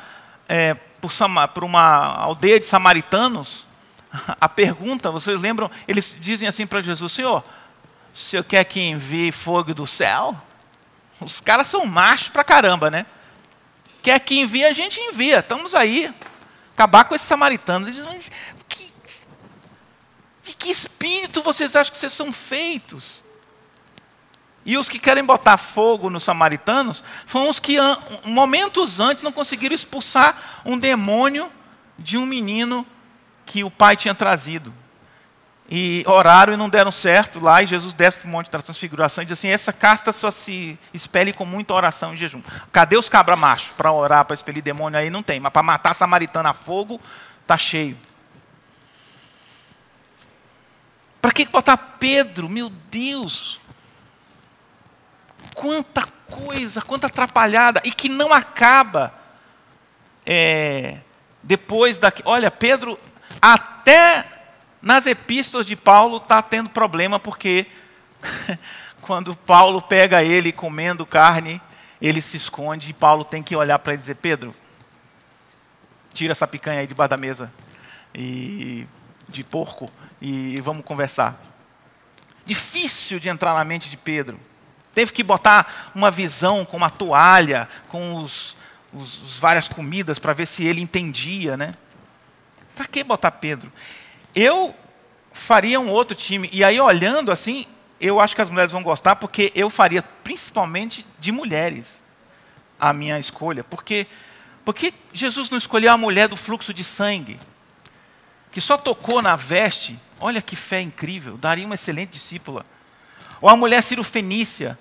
é, por, por uma aldeia de samaritanos, a pergunta, vocês lembram? Eles dizem assim para Jesus: Senhor, o senhor quer que envie fogo do céu? Os caras são machos pra caramba, né? Quer que envie, a gente envia. Estamos aí. Acabar com esses samaritanos. Eles dizem, de que espírito vocês acham que vocês são feitos? E os que querem botar fogo nos samaritanos foram os que, momentos antes, não conseguiram expulsar um demônio de um menino que o pai tinha trazido. E oraram e não deram certo lá, e Jesus desce para o monte da transfiguração e diz assim: essa casta só se expele com muita oração e jejum. Cadê os cabra macho para orar, para expelir demônio aí? Não tem, mas para matar samaritano a fogo, está cheio. Para que botar Pedro? Meu Deus! Quanta coisa, quanta atrapalhada, e que não acaba é, depois daqui. Olha, Pedro, até nas epístolas de Paulo está tendo problema, porque quando Paulo pega ele comendo carne, ele se esconde e Paulo tem que olhar para ele e dizer: Pedro, tira essa picanha aí debaixo da mesa. E de porco e vamos conversar. Difícil de entrar na mente de Pedro. Teve que botar uma visão com uma toalha, com os, os, os várias comidas para ver se ele entendia, né? Para que botar Pedro? Eu faria um outro time. E aí, olhando assim, eu acho que as mulheres vão gostar, porque eu faria principalmente de mulheres a minha escolha. Porque, porque Jesus não escolheu a mulher do fluxo de sangue? que só tocou na veste, olha que fé incrível, daria uma excelente discípula. Ou a mulher Fenícia,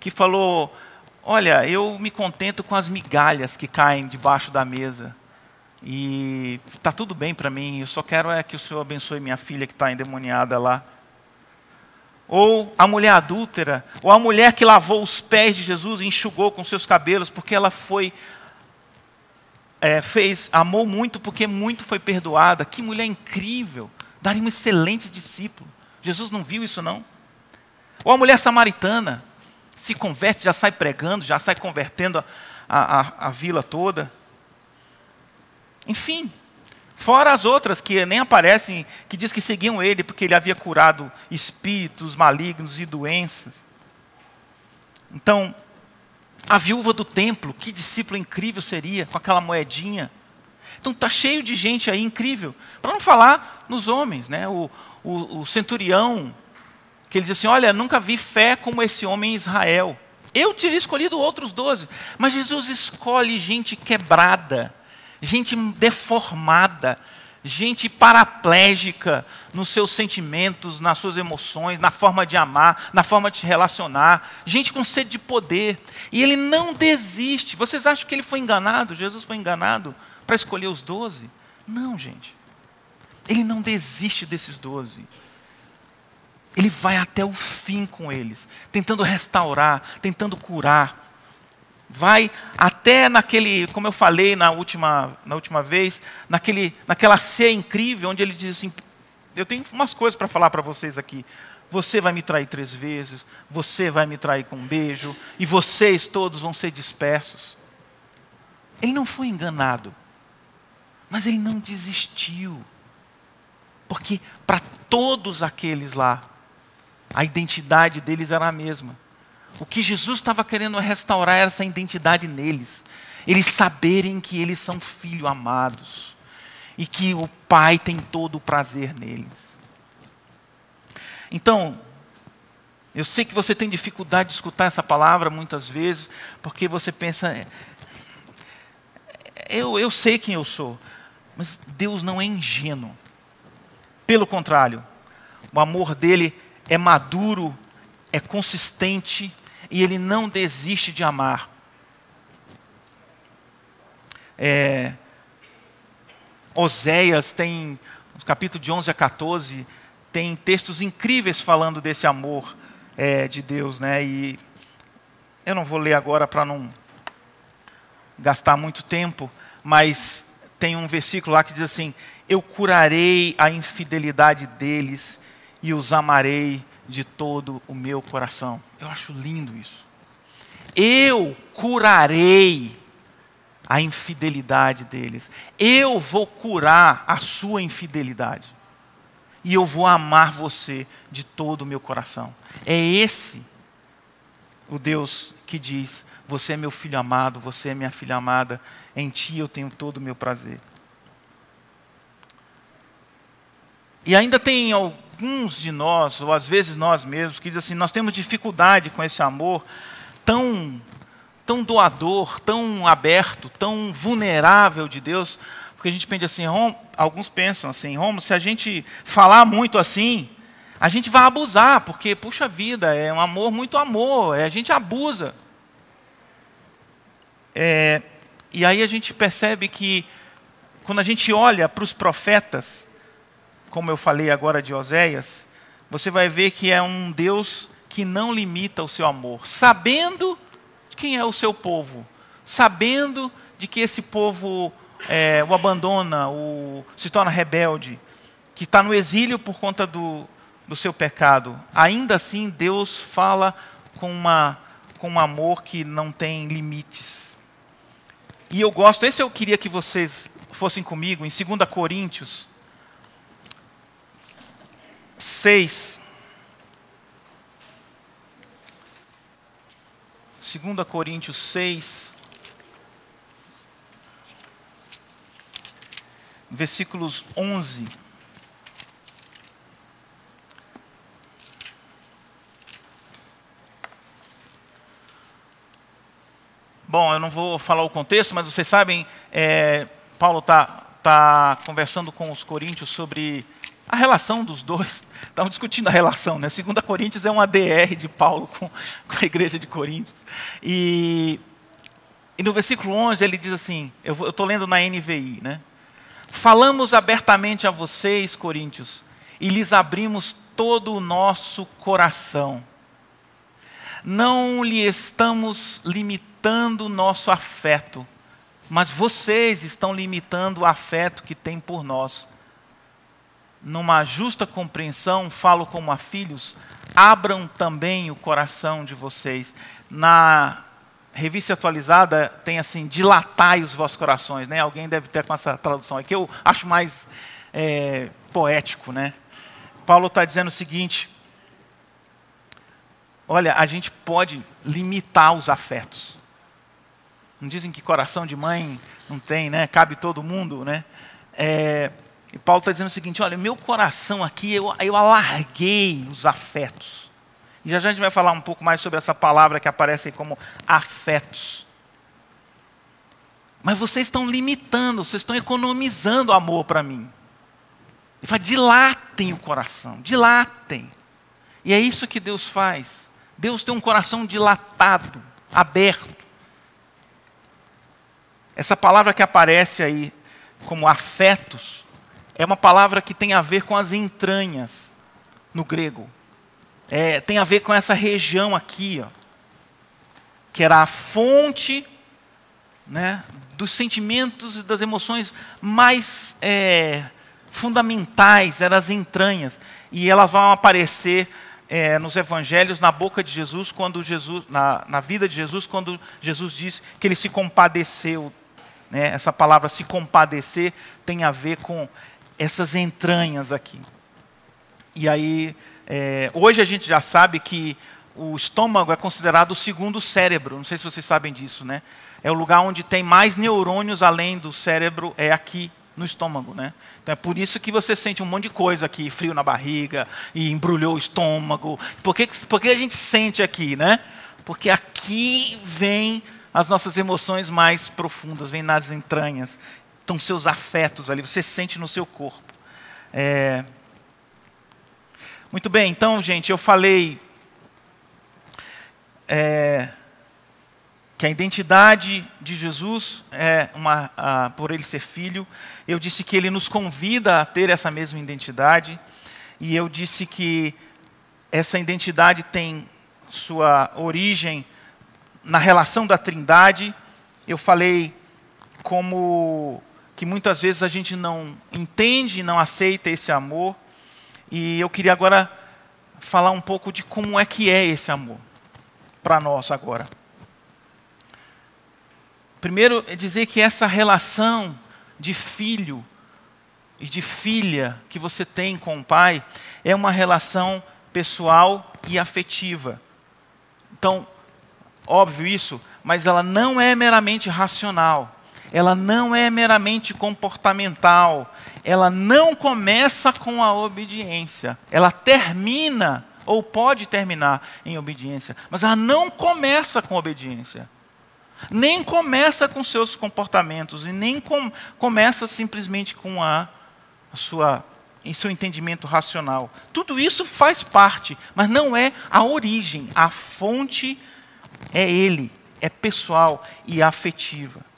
que falou: Olha, eu me contento com as migalhas que caem debaixo da mesa. E está tudo bem para mim, eu só quero é que o Senhor abençoe minha filha que está endemoniada lá. Ou a mulher adúltera, ou a mulher que lavou os pés de Jesus e enxugou com seus cabelos, porque ela foi é, fez, amou muito porque muito foi perdoada. Que mulher incrível! Daria um excelente discípulo. Jesus não viu isso, não? Ou a mulher samaritana se converte, já sai pregando, já sai convertendo a, a, a vila toda. Enfim, fora as outras que nem aparecem, que diz que seguiam ele porque ele havia curado espíritos malignos e doenças. Então, a viúva do templo, que discípulo incrível seria com aquela moedinha. Então está cheio de gente aí incrível. Para não falar nos homens, né? O, o, o, centurião, que ele diz assim: Olha, nunca vi fé como esse homem em Israel. Eu teria escolhido outros doze, mas Jesus escolhe gente quebrada, gente deformada, gente paraplégica nos seus sentimentos, nas suas emoções, na forma de amar, na forma de se relacionar, gente com sede de poder. E ele não desiste. Vocês acham que ele foi enganado? Jesus foi enganado para escolher os doze? Não, gente. Ele não desiste desses doze. Ele vai até o fim com eles, tentando restaurar, tentando curar. Vai até naquele, como eu falei na última, na última vez, naquele, naquela ceia incrível, onde ele diz assim: Eu tenho umas coisas para falar para vocês aqui. Você vai me trair três vezes, você vai me trair com um beijo, e vocês todos vão ser dispersos. Ele não foi enganado, mas ele não desistiu. Porque para todos aqueles lá, a identidade deles era a mesma. O que Jesus estava querendo restaurar era essa identidade neles. Eles saberem que eles são filhos amados e que o Pai tem todo o prazer neles. Então, eu sei que você tem dificuldade de escutar essa palavra muitas vezes, porque você pensa, é, eu, eu sei quem eu sou, mas Deus não é ingênuo. Pelo contrário, o amor dele é maduro, é consistente e ele não desiste de amar. É, Oséias tem, no capítulo de 11 a 14, tem textos incríveis falando desse amor é, de Deus, né? E eu não vou ler agora para não gastar muito tempo, mas tem um versículo lá que diz assim: Eu curarei a infidelidade deles e os amarei de todo o meu coração. Eu acho lindo isso. Eu curarei a infidelidade deles. Eu vou curar a sua infidelidade. E eu vou amar você de todo o meu coração. É esse o Deus que diz: Você é meu filho amado, você é minha filha amada, em ti eu tenho todo o meu prazer. E ainda tem alguns de nós, ou às vezes nós mesmos, que dizem assim: nós temos dificuldade com esse amor tão, tão doador, tão aberto, tão vulnerável de Deus, porque a gente pensa assim, alguns pensam assim, Romo, se a gente falar muito assim, a gente vai abusar, porque, puxa vida, é um amor muito amor, é, a gente abusa. É, e aí a gente percebe que, quando a gente olha para os profetas, como eu falei agora de Oséias, você vai ver que é um Deus que não limita o seu amor, sabendo de quem é o seu povo, sabendo de que esse povo é, o abandona, o, se torna rebelde, que está no exílio por conta do, do seu pecado. Ainda assim, Deus fala com, uma, com um amor que não tem limites. E eu gosto, esse eu queria que vocês fossem comigo, em 2 Coríntios 6. 2 Coríntios 6, versículos 11. Bom, eu não vou falar o contexto, mas vocês sabem, é, Paulo está tá conversando com os coríntios sobre a relação dos dois, estavam discutindo a relação, né? Segunda Coríntios é um ADR de Paulo com, com a igreja de Coríntios. E, e, no versículo 11 ele diz assim, eu estou lendo na NVI, né? Falamos abertamente a vocês, Coríntios, e lhes abrimos todo o nosso coração. Não lhe estamos limitando nosso afeto, mas vocês estão limitando o afeto que tem por nós numa justa compreensão, falo como a filhos, abram também o coração de vocês. Na revista atualizada tem assim, dilatai os vossos corações, né? Alguém deve ter com essa tradução aqui, eu acho mais é, poético, né? Paulo está dizendo o seguinte: olha, a gente pode limitar os afetos. Não dizem que coração de mãe não tem, né? Cabe todo mundo, né? É, e Paulo está dizendo o seguinte: olha, meu coração aqui, eu, eu alarguei os afetos. E já a gente vai falar um pouco mais sobre essa palavra que aparece aí como afetos. Mas vocês estão limitando, vocês estão economizando amor para mim. Ele fala, dilatem o coração, dilatem. E é isso que Deus faz. Deus tem um coração dilatado, aberto. Essa palavra que aparece aí como afetos, é uma palavra que tem a ver com as entranhas no grego. é, tem a ver com essa região aqui, ó, que era a fonte né, dos sentimentos e das emoções mais é, fundamentais, eram as entranhas. E elas vão aparecer é, nos evangelhos, na boca de Jesus, quando Jesus, na, na vida de Jesus, quando Jesus diz que ele se compadeceu. Né? Essa palavra se compadecer tem a ver com essas entranhas aqui. E aí, é, hoje a gente já sabe que o estômago é considerado o segundo cérebro. Não sei se vocês sabem disso, né? É o lugar onde tem mais neurônios além do cérebro, é aqui no estômago, né? Então é por isso que você sente um monte de coisa aqui, frio na barriga, e embrulhou o estômago. Por que, por que a gente sente aqui, né? Porque aqui vem as nossas emoções mais profundas, vem nas entranhas. Estão seus afetos ali, você sente no seu corpo. É... Muito bem, então, gente, eu falei é, que a identidade de Jesus é uma, a, por ele ser filho. Eu disse que ele nos convida a ter essa mesma identidade. E eu disse que essa identidade tem sua origem na relação da Trindade. Eu falei como que muitas vezes a gente não entende, não aceita esse amor. E eu queria agora falar um pouco de como é que é esse amor para nós agora. Primeiro, é dizer que essa relação de filho e de filha que você tem com o pai é uma relação pessoal e afetiva. Então, óbvio isso, mas ela não é meramente racional, ela não é meramente comportamental, ela não começa com a obediência, ela termina ou pode terminar em obediência, mas ela não começa com obediência. Nem começa com seus comportamentos e nem com, começa simplesmente com a, a sua em seu entendimento racional. Tudo isso faz parte, mas não é a origem. A fonte é ele, é pessoal e afetiva.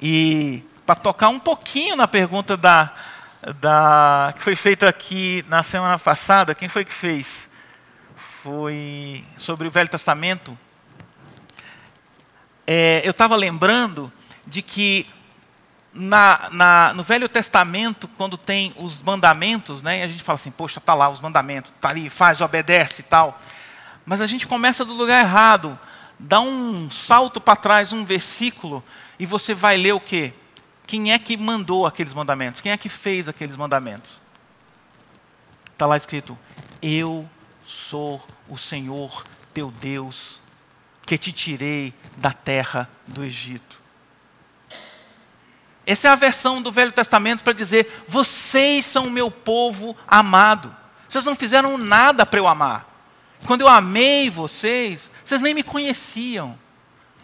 E para tocar um pouquinho na pergunta da, da, que foi feita aqui na semana passada. Quem foi que fez? Foi sobre o Velho Testamento. É, eu estava lembrando de que na, na, no Velho Testamento, quando tem os mandamentos, né, a gente fala assim, poxa, está lá os mandamentos, está ali, faz, obedece e tal. Mas a gente começa do lugar errado. Dá um salto para trás, um versículo, e você vai ler o quê? Quem é que mandou aqueles mandamentos? Quem é que fez aqueles mandamentos? Está lá escrito: Eu sou o Senhor teu Deus, que te tirei da terra do Egito. Essa é a versão do Velho Testamento para dizer: vocês são o meu povo amado. Vocês não fizeram nada para eu amar. Quando eu amei vocês, vocês nem me conheciam.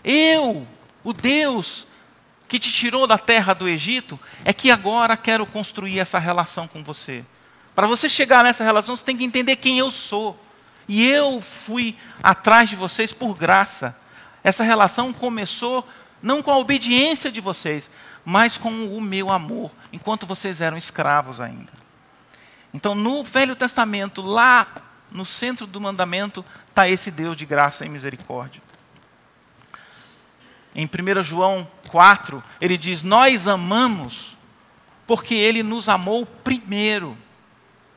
Eu, o Deus que te tirou da terra do Egito, é que agora quero construir essa relação com você. Para você chegar nessa relação, você tem que entender quem eu sou. E eu fui atrás de vocês por graça. Essa relação começou não com a obediência de vocês, mas com o meu amor, enquanto vocês eram escravos ainda. Então, no Velho Testamento, lá no centro do mandamento, está esse Deus de graça e misericórdia. Em 1 João 4, ele diz: Nós amamos porque ele nos amou primeiro.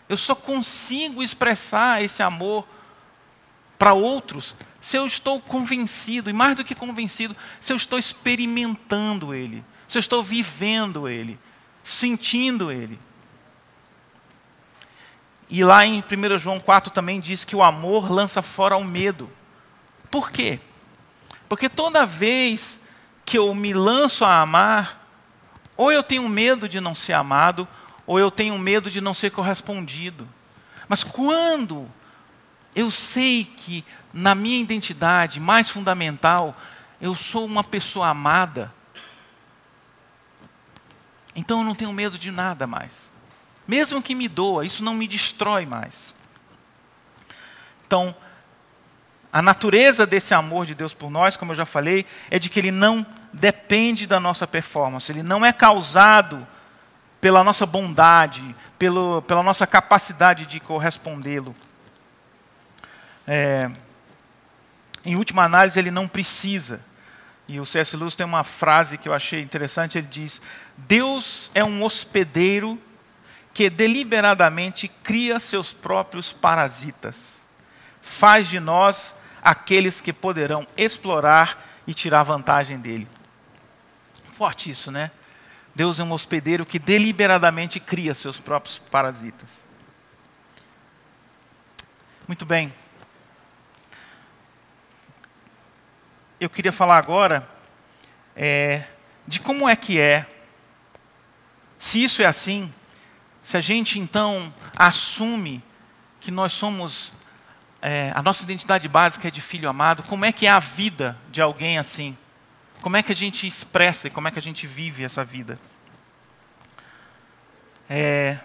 Eu só consigo expressar esse amor para outros se eu estou convencido, e mais do que convencido, se eu estou experimentando ele, se eu estou vivendo ele, sentindo ele. E lá em 1 João 4 também diz que o amor lança fora o medo. Por quê? Porque toda vez que eu me lanço a amar, ou eu tenho medo de não ser amado, ou eu tenho medo de não ser correspondido. Mas quando eu sei que na minha identidade mais fundamental, eu sou uma pessoa amada, então eu não tenho medo de nada mais. Mesmo que me doa, isso não me destrói mais. Então, a natureza desse amor de Deus por nós, como eu já falei, é de que ele não depende da nossa performance, ele não é causado pela nossa bondade, pelo, pela nossa capacidade de correspondê-lo. É, em última análise, ele não precisa. E o C.S. Lewis tem uma frase que eu achei interessante, ele diz: Deus é um hospedeiro que deliberadamente cria seus próprios parasitas. Faz de nós aqueles que poderão explorar e tirar vantagem dele. Forte isso, né? Deus é um hospedeiro que deliberadamente cria seus próprios parasitas. Muito bem. Eu queria falar agora é, de como é que é, se isso é assim, se a gente então assume que nós somos, é, a nossa identidade básica é de filho amado, como é que é a vida de alguém assim? Como é que a gente expressa e como é que a gente vive essa vida? É,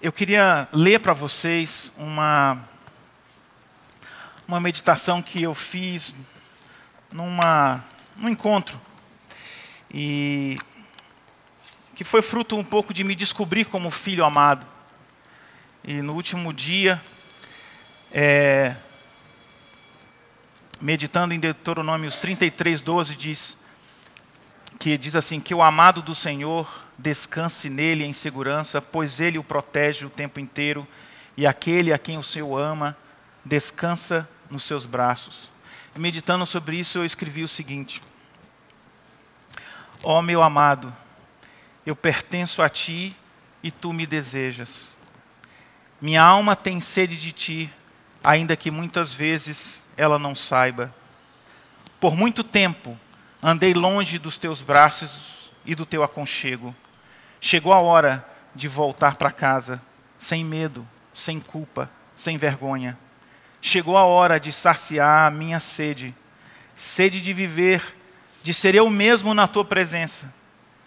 eu queria ler para vocês uma, uma meditação que eu fiz numa, num encontro. E que foi fruto um pouco de me descobrir como filho amado. E no último dia, é, meditando em Deuteronômios 33, 12, diz que diz assim que o amado do Senhor descanse nele em segurança, pois ele o protege o tempo inteiro, e aquele a quem o Senhor ama descansa nos seus braços. E meditando sobre isso, eu escrevi o seguinte: Ó oh, meu amado, eu pertenço a ti e tu me desejas. Minha alma tem sede de ti, ainda que muitas vezes ela não saiba. Por muito tempo andei longe dos teus braços e do teu aconchego. Chegou a hora de voltar para casa, sem medo, sem culpa, sem vergonha. Chegou a hora de saciar a minha sede, sede de viver, de ser eu mesmo na tua presença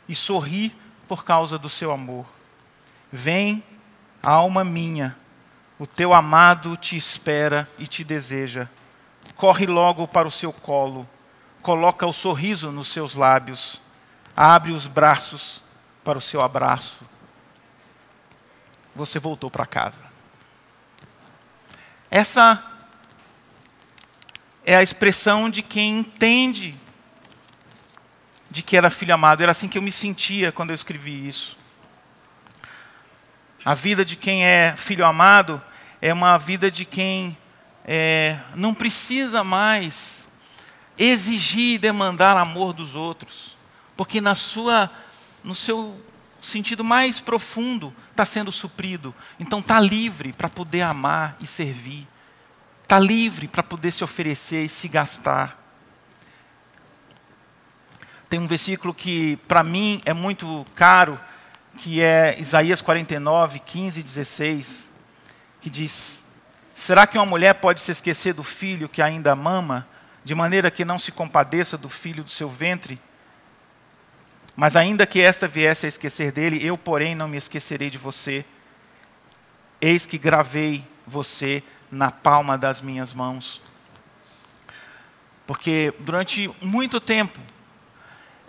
e sorrir por causa do seu amor. Vem, alma minha, o teu amado te espera e te deseja. Corre logo para o seu colo, coloca o sorriso nos seus lábios, abre os braços para o seu abraço. Você voltou para casa. Essa é a expressão de quem entende de que era filho amado. Era assim que eu me sentia quando eu escrevi isso. A vida de quem é filho amado é uma vida de quem é, não precisa mais exigir e demandar amor dos outros, porque na sua, no seu sentido mais profundo está sendo suprido. Então está livre para poder amar e servir. Está livre para poder se oferecer e se gastar. Tem um versículo que, para mim, é muito caro, que é Isaías 49, 15 e 16, que diz: Será que uma mulher pode se esquecer do filho que ainda mama, de maneira que não se compadeça do filho do seu ventre? Mas ainda que esta viesse a esquecer dele, eu, porém, não me esquecerei de você. Eis que gravei você na palma das minhas mãos. Porque durante muito tempo,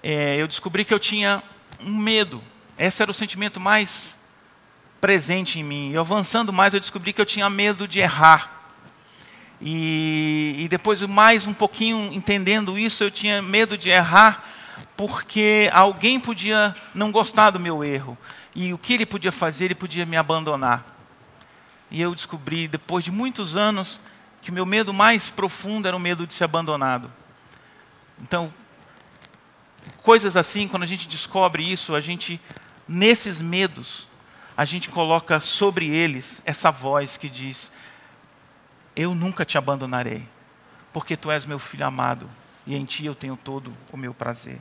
é, eu descobri que eu tinha um medo. Esse era o sentimento mais presente em mim. E avançando mais, eu descobri que eu tinha medo de errar. E, e depois, mais um pouquinho entendendo isso, eu tinha medo de errar porque alguém podia não gostar do meu erro. E o que ele podia fazer? Ele podia me abandonar. E eu descobri, depois de muitos anos, que o meu medo mais profundo era o medo de ser abandonado. Então, coisas assim, quando a gente descobre isso, a gente, nesses medos, a gente coloca sobre eles essa voz que diz: Eu nunca te abandonarei, porque tu és meu filho amado e em ti eu tenho todo o meu prazer.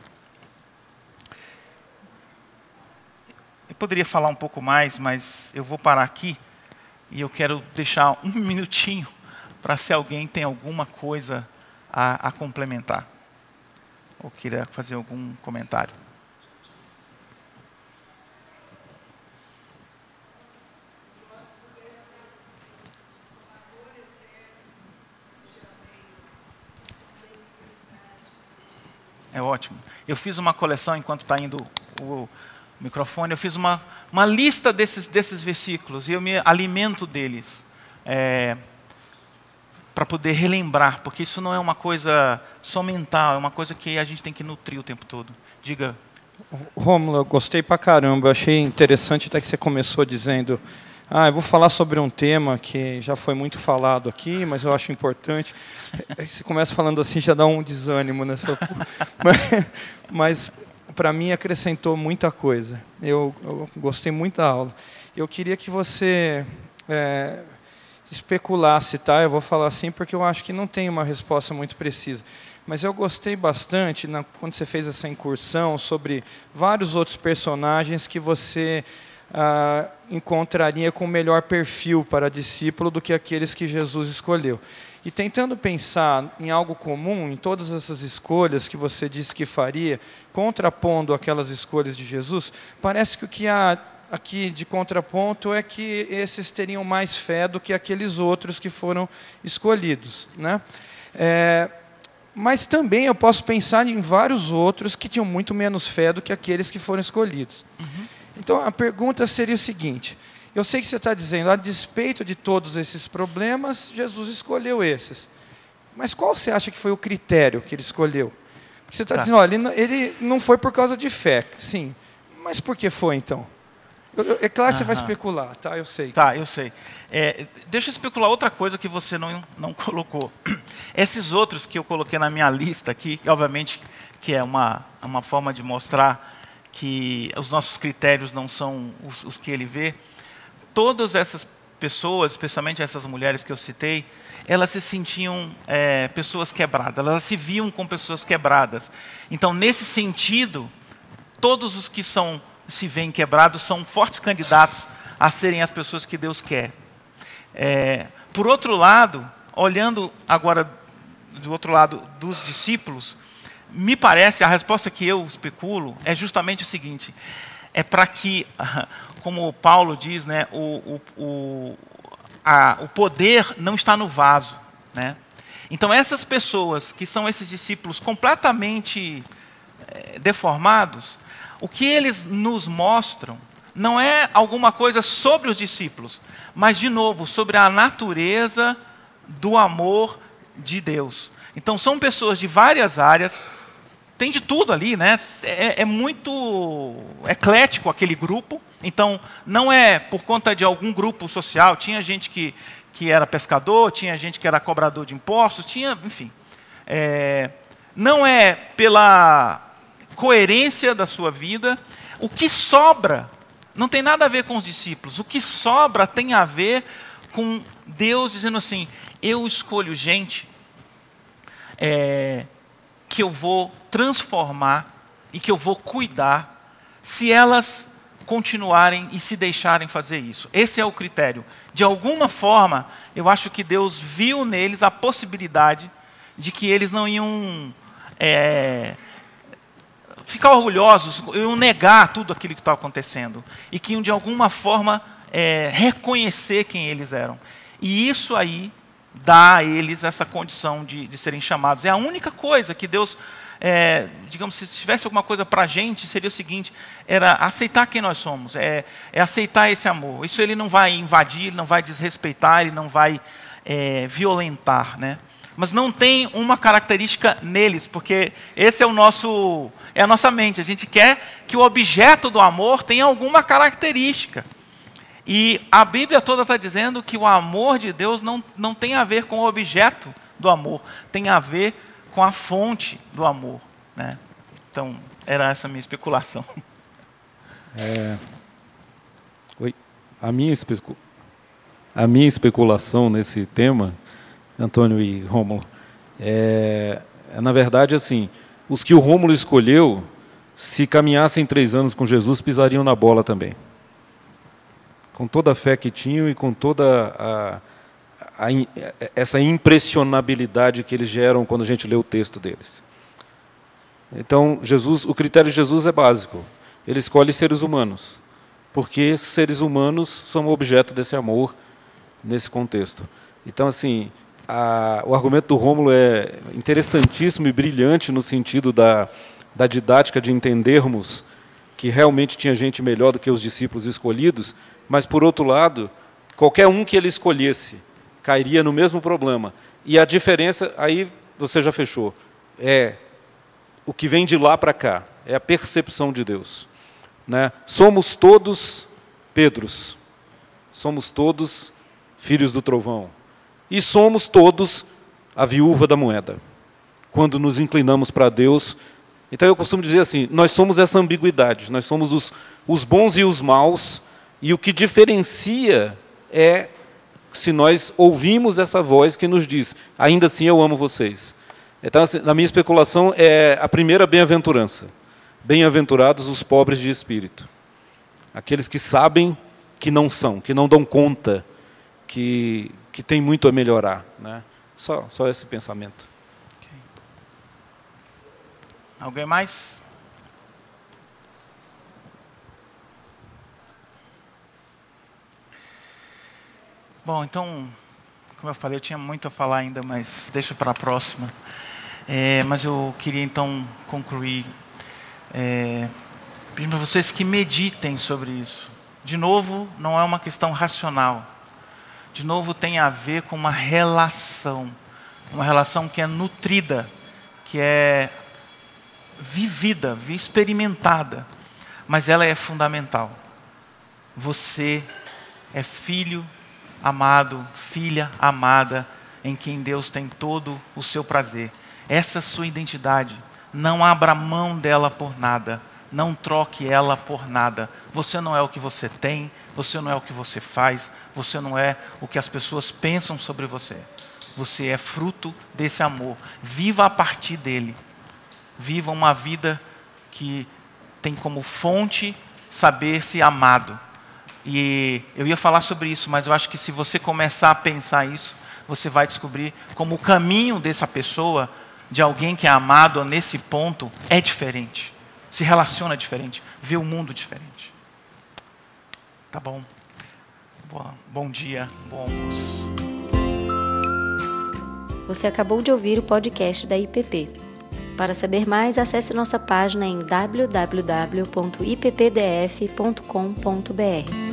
Eu poderia falar um pouco mais, mas eu vou parar aqui e eu quero deixar um minutinho para se alguém tem alguma coisa a, a complementar ou queira fazer algum comentário. É ótimo. Eu fiz uma coleção, enquanto está indo o microfone, eu fiz uma, uma lista desses, desses versículos e eu me alimento deles. É, para poder relembrar, porque isso não é uma coisa só mental, é uma coisa que a gente tem que nutrir o tempo todo. Diga. Rômulo, eu gostei pra caramba, achei interessante até que você começou dizendo ah, eu vou falar sobre um tema que já foi muito falado aqui, mas eu acho importante. É você começa falando assim, já dá um desânimo, né? mas, mas para mim acrescentou muita coisa. Eu, eu, gostei muito da aula. Eu queria que você é, especulasse, tá? Eu vou falar assim porque eu acho que não tem uma resposta muito precisa. Mas eu gostei bastante na, quando você fez essa incursão sobre vários outros personagens que você ah, encontraria com melhor perfil para discípulo do que aqueles que Jesus escolheu. E tentando pensar em algo comum, em todas essas escolhas que você disse que faria, contrapondo aquelas escolhas de Jesus, parece que o que há aqui de contraponto é que esses teriam mais fé do que aqueles outros que foram escolhidos. Né? É, mas também eu posso pensar em vários outros que tinham muito menos fé do que aqueles que foram escolhidos. Uhum. Então a pergunta seria o seguinte: eu sei que você está dizendo, a despeito de todos esses problemas, Jesus escolheu esses. Mas qual você acha que foi o critério que ele escolheu? Porque você está tá. dizendo, olha, ele não foi por causa de fé, sim. Mas por que foi então? É claro que você vai especular, tá? Eu sei. Tá, eu sei. É, deixa eu especular outra coisa que você não, não colocou. Esses outros que eu coloquei na minha lista aqui, obviamente que é uma, uma forma de mostrar que os nossos critérios não são os, os que ele vê, todas essas pessoas, especialmente essas mulheres que eu citei, elas se sentiam é, pessoas quebradas, elas se viam com pessoas quebradas. Então, nesse sentido, todos os que são se veem quebrados são fortes candidatos a serem as pessoas que Deus quer. É, por outro lado, olhando agora do outro lado dos discípulos, me parece, a resposta que eu especulo é justamente o seguinte: é para que, como Paulo diz, né, o, o, o, a, o poder não está no vaso. Né? Então, essas pessoas que são esses discípulos completamente é, deformados, o que eles nos mostram não é alguma coisa sobre os discípulos, mas, de novo, sobre a natureza do amor de Deus. Então, são pessoas de várias áreas, tem de tudo ali, né? É, é, muito eclético aquele grupo. Então, não é por conta de algum grupo social. Tinha gente que, que era pescador, tinha gente que era cobrador de impostos, tinha, enfim. É, não é pela coerência da sua vida. O que sobra não tem nada a ver com os discípulos. O que sobra tem a ver com Deus dizendo assim: eu escolho gente. É, que eu vou transformar e que eu vou cuidar se elas continuarem e se deixarem fazer isso. Esse é o critério. De alguma forma, eu acho que Deus viu neles a possibilidade de que eles não iam é, ficar orgulhosos, iam negar tudo aquilo que estava acontecendo. E que iam, de alguma forma, é, reconhecer quem eles eram. E isso aí dá a eles essa condição de, de serem chamados. É a única coisa que Deus, é, digamos, se tivesse alguma coisa para a gente, seria o seguinte: era aceitar quem nós somos, é, é, aceitar esse amor. Isso ele não vai invadir, ele não vai desrespeitar, ele não vai é, violentar, né? Mas não tem uma característica neles, porque esse é o nosso, é a nossa mente. A gente quer que o objeto do amor tenha alguma característica. E a Bíblia toda está dizendo que o amor de Deus não, não tem a ver com o objeto do amor, tem a ver com a fonte do amor. Né? Então, era essa a minha especulação. É... Oi. A minha, especu... a minha especulação nesse tema, Antônio e Rômulo, é... é, na verdade, assim, os que o Rômulo escolheu, se caminhassem três anos com Jesus, pisariam na bola também com toda a fé que tinham e com toda a, a, a, essa impressionabilidade que eles geram quando a gente lê o texto deles. Então, Jesus, o critério de Jesus é básico. Ele escolhe seres humanos, porque seres humanos são objeto desse amor nesse contexto. Então, assim, a, o argumento do Rômulo é interessantíssimo e brilhante no sentido da, da didática de entendermos que realmente tinha gente melhor do que os discípulos escolhidos, mas, por outro lado, qualquer um que ele escolhesse cairia no mesmo problema. E a diferença, aí você já fechou, é o que vem de lá para cá, é a percepção de Deus. Né? Somos todos Pedros, somos todos filhos do trovão, e somos todos a viúva da moeda. Quando nos inclinamos para Deus, então eu costumo dizer assim: nós somos essa ambiguidade, nós somos os, os bons e os maus, e o que diferencia é se nós ouvimos essa voz que nos diz: ainda assim eu amo vocês. Então, assim, na minha especulação, é a primeira bem-aventurança. Bem-aventurados os pobres de espírito. Aqueles que sabem que não são, que não dão conta, que, que tem muito a melhorar. Né? Só, só esse pensamento. Okay. Alguém mais? Bom, então, como eu falei, eu tinha muito a falar ainda, mas deixa para a próxima. É, mas eu queria então concluir é, pedindo para vocês que meditem sobre isso. De novo, não é uma questão racional de novo, tem a ver com uma relação, uma relação que é nutrida, que é vivida, experimentada, mas ela é fundamental. Você é filho amado, filha amada, em quem Deus tem todo o seu prazer. Essa sua identidade. Não abra mão dela por nada. Não troque ela por nada. Você não é o que você tem, você não é o que você faz, você não é o que as pessoas pensam sobre você. Você é fruto desse amor. Viva a partir dele. Viva uma vida que tem como fonte saber-se amado. E eu ia falar sobre isso, mas eu acho que se você começar a pensar isso, você vai descobrir como o caminho dessa pessoa, de alguém que é amado nesse ponto, é diferente. Se relaciona diferente, vê o mundo diferente. Tá bom. Boa, bom dia, bom almoço. Você acabou de ouvir o podcast da IPP. Para saber mais, acesse nossa página em www.ippdf.com.br.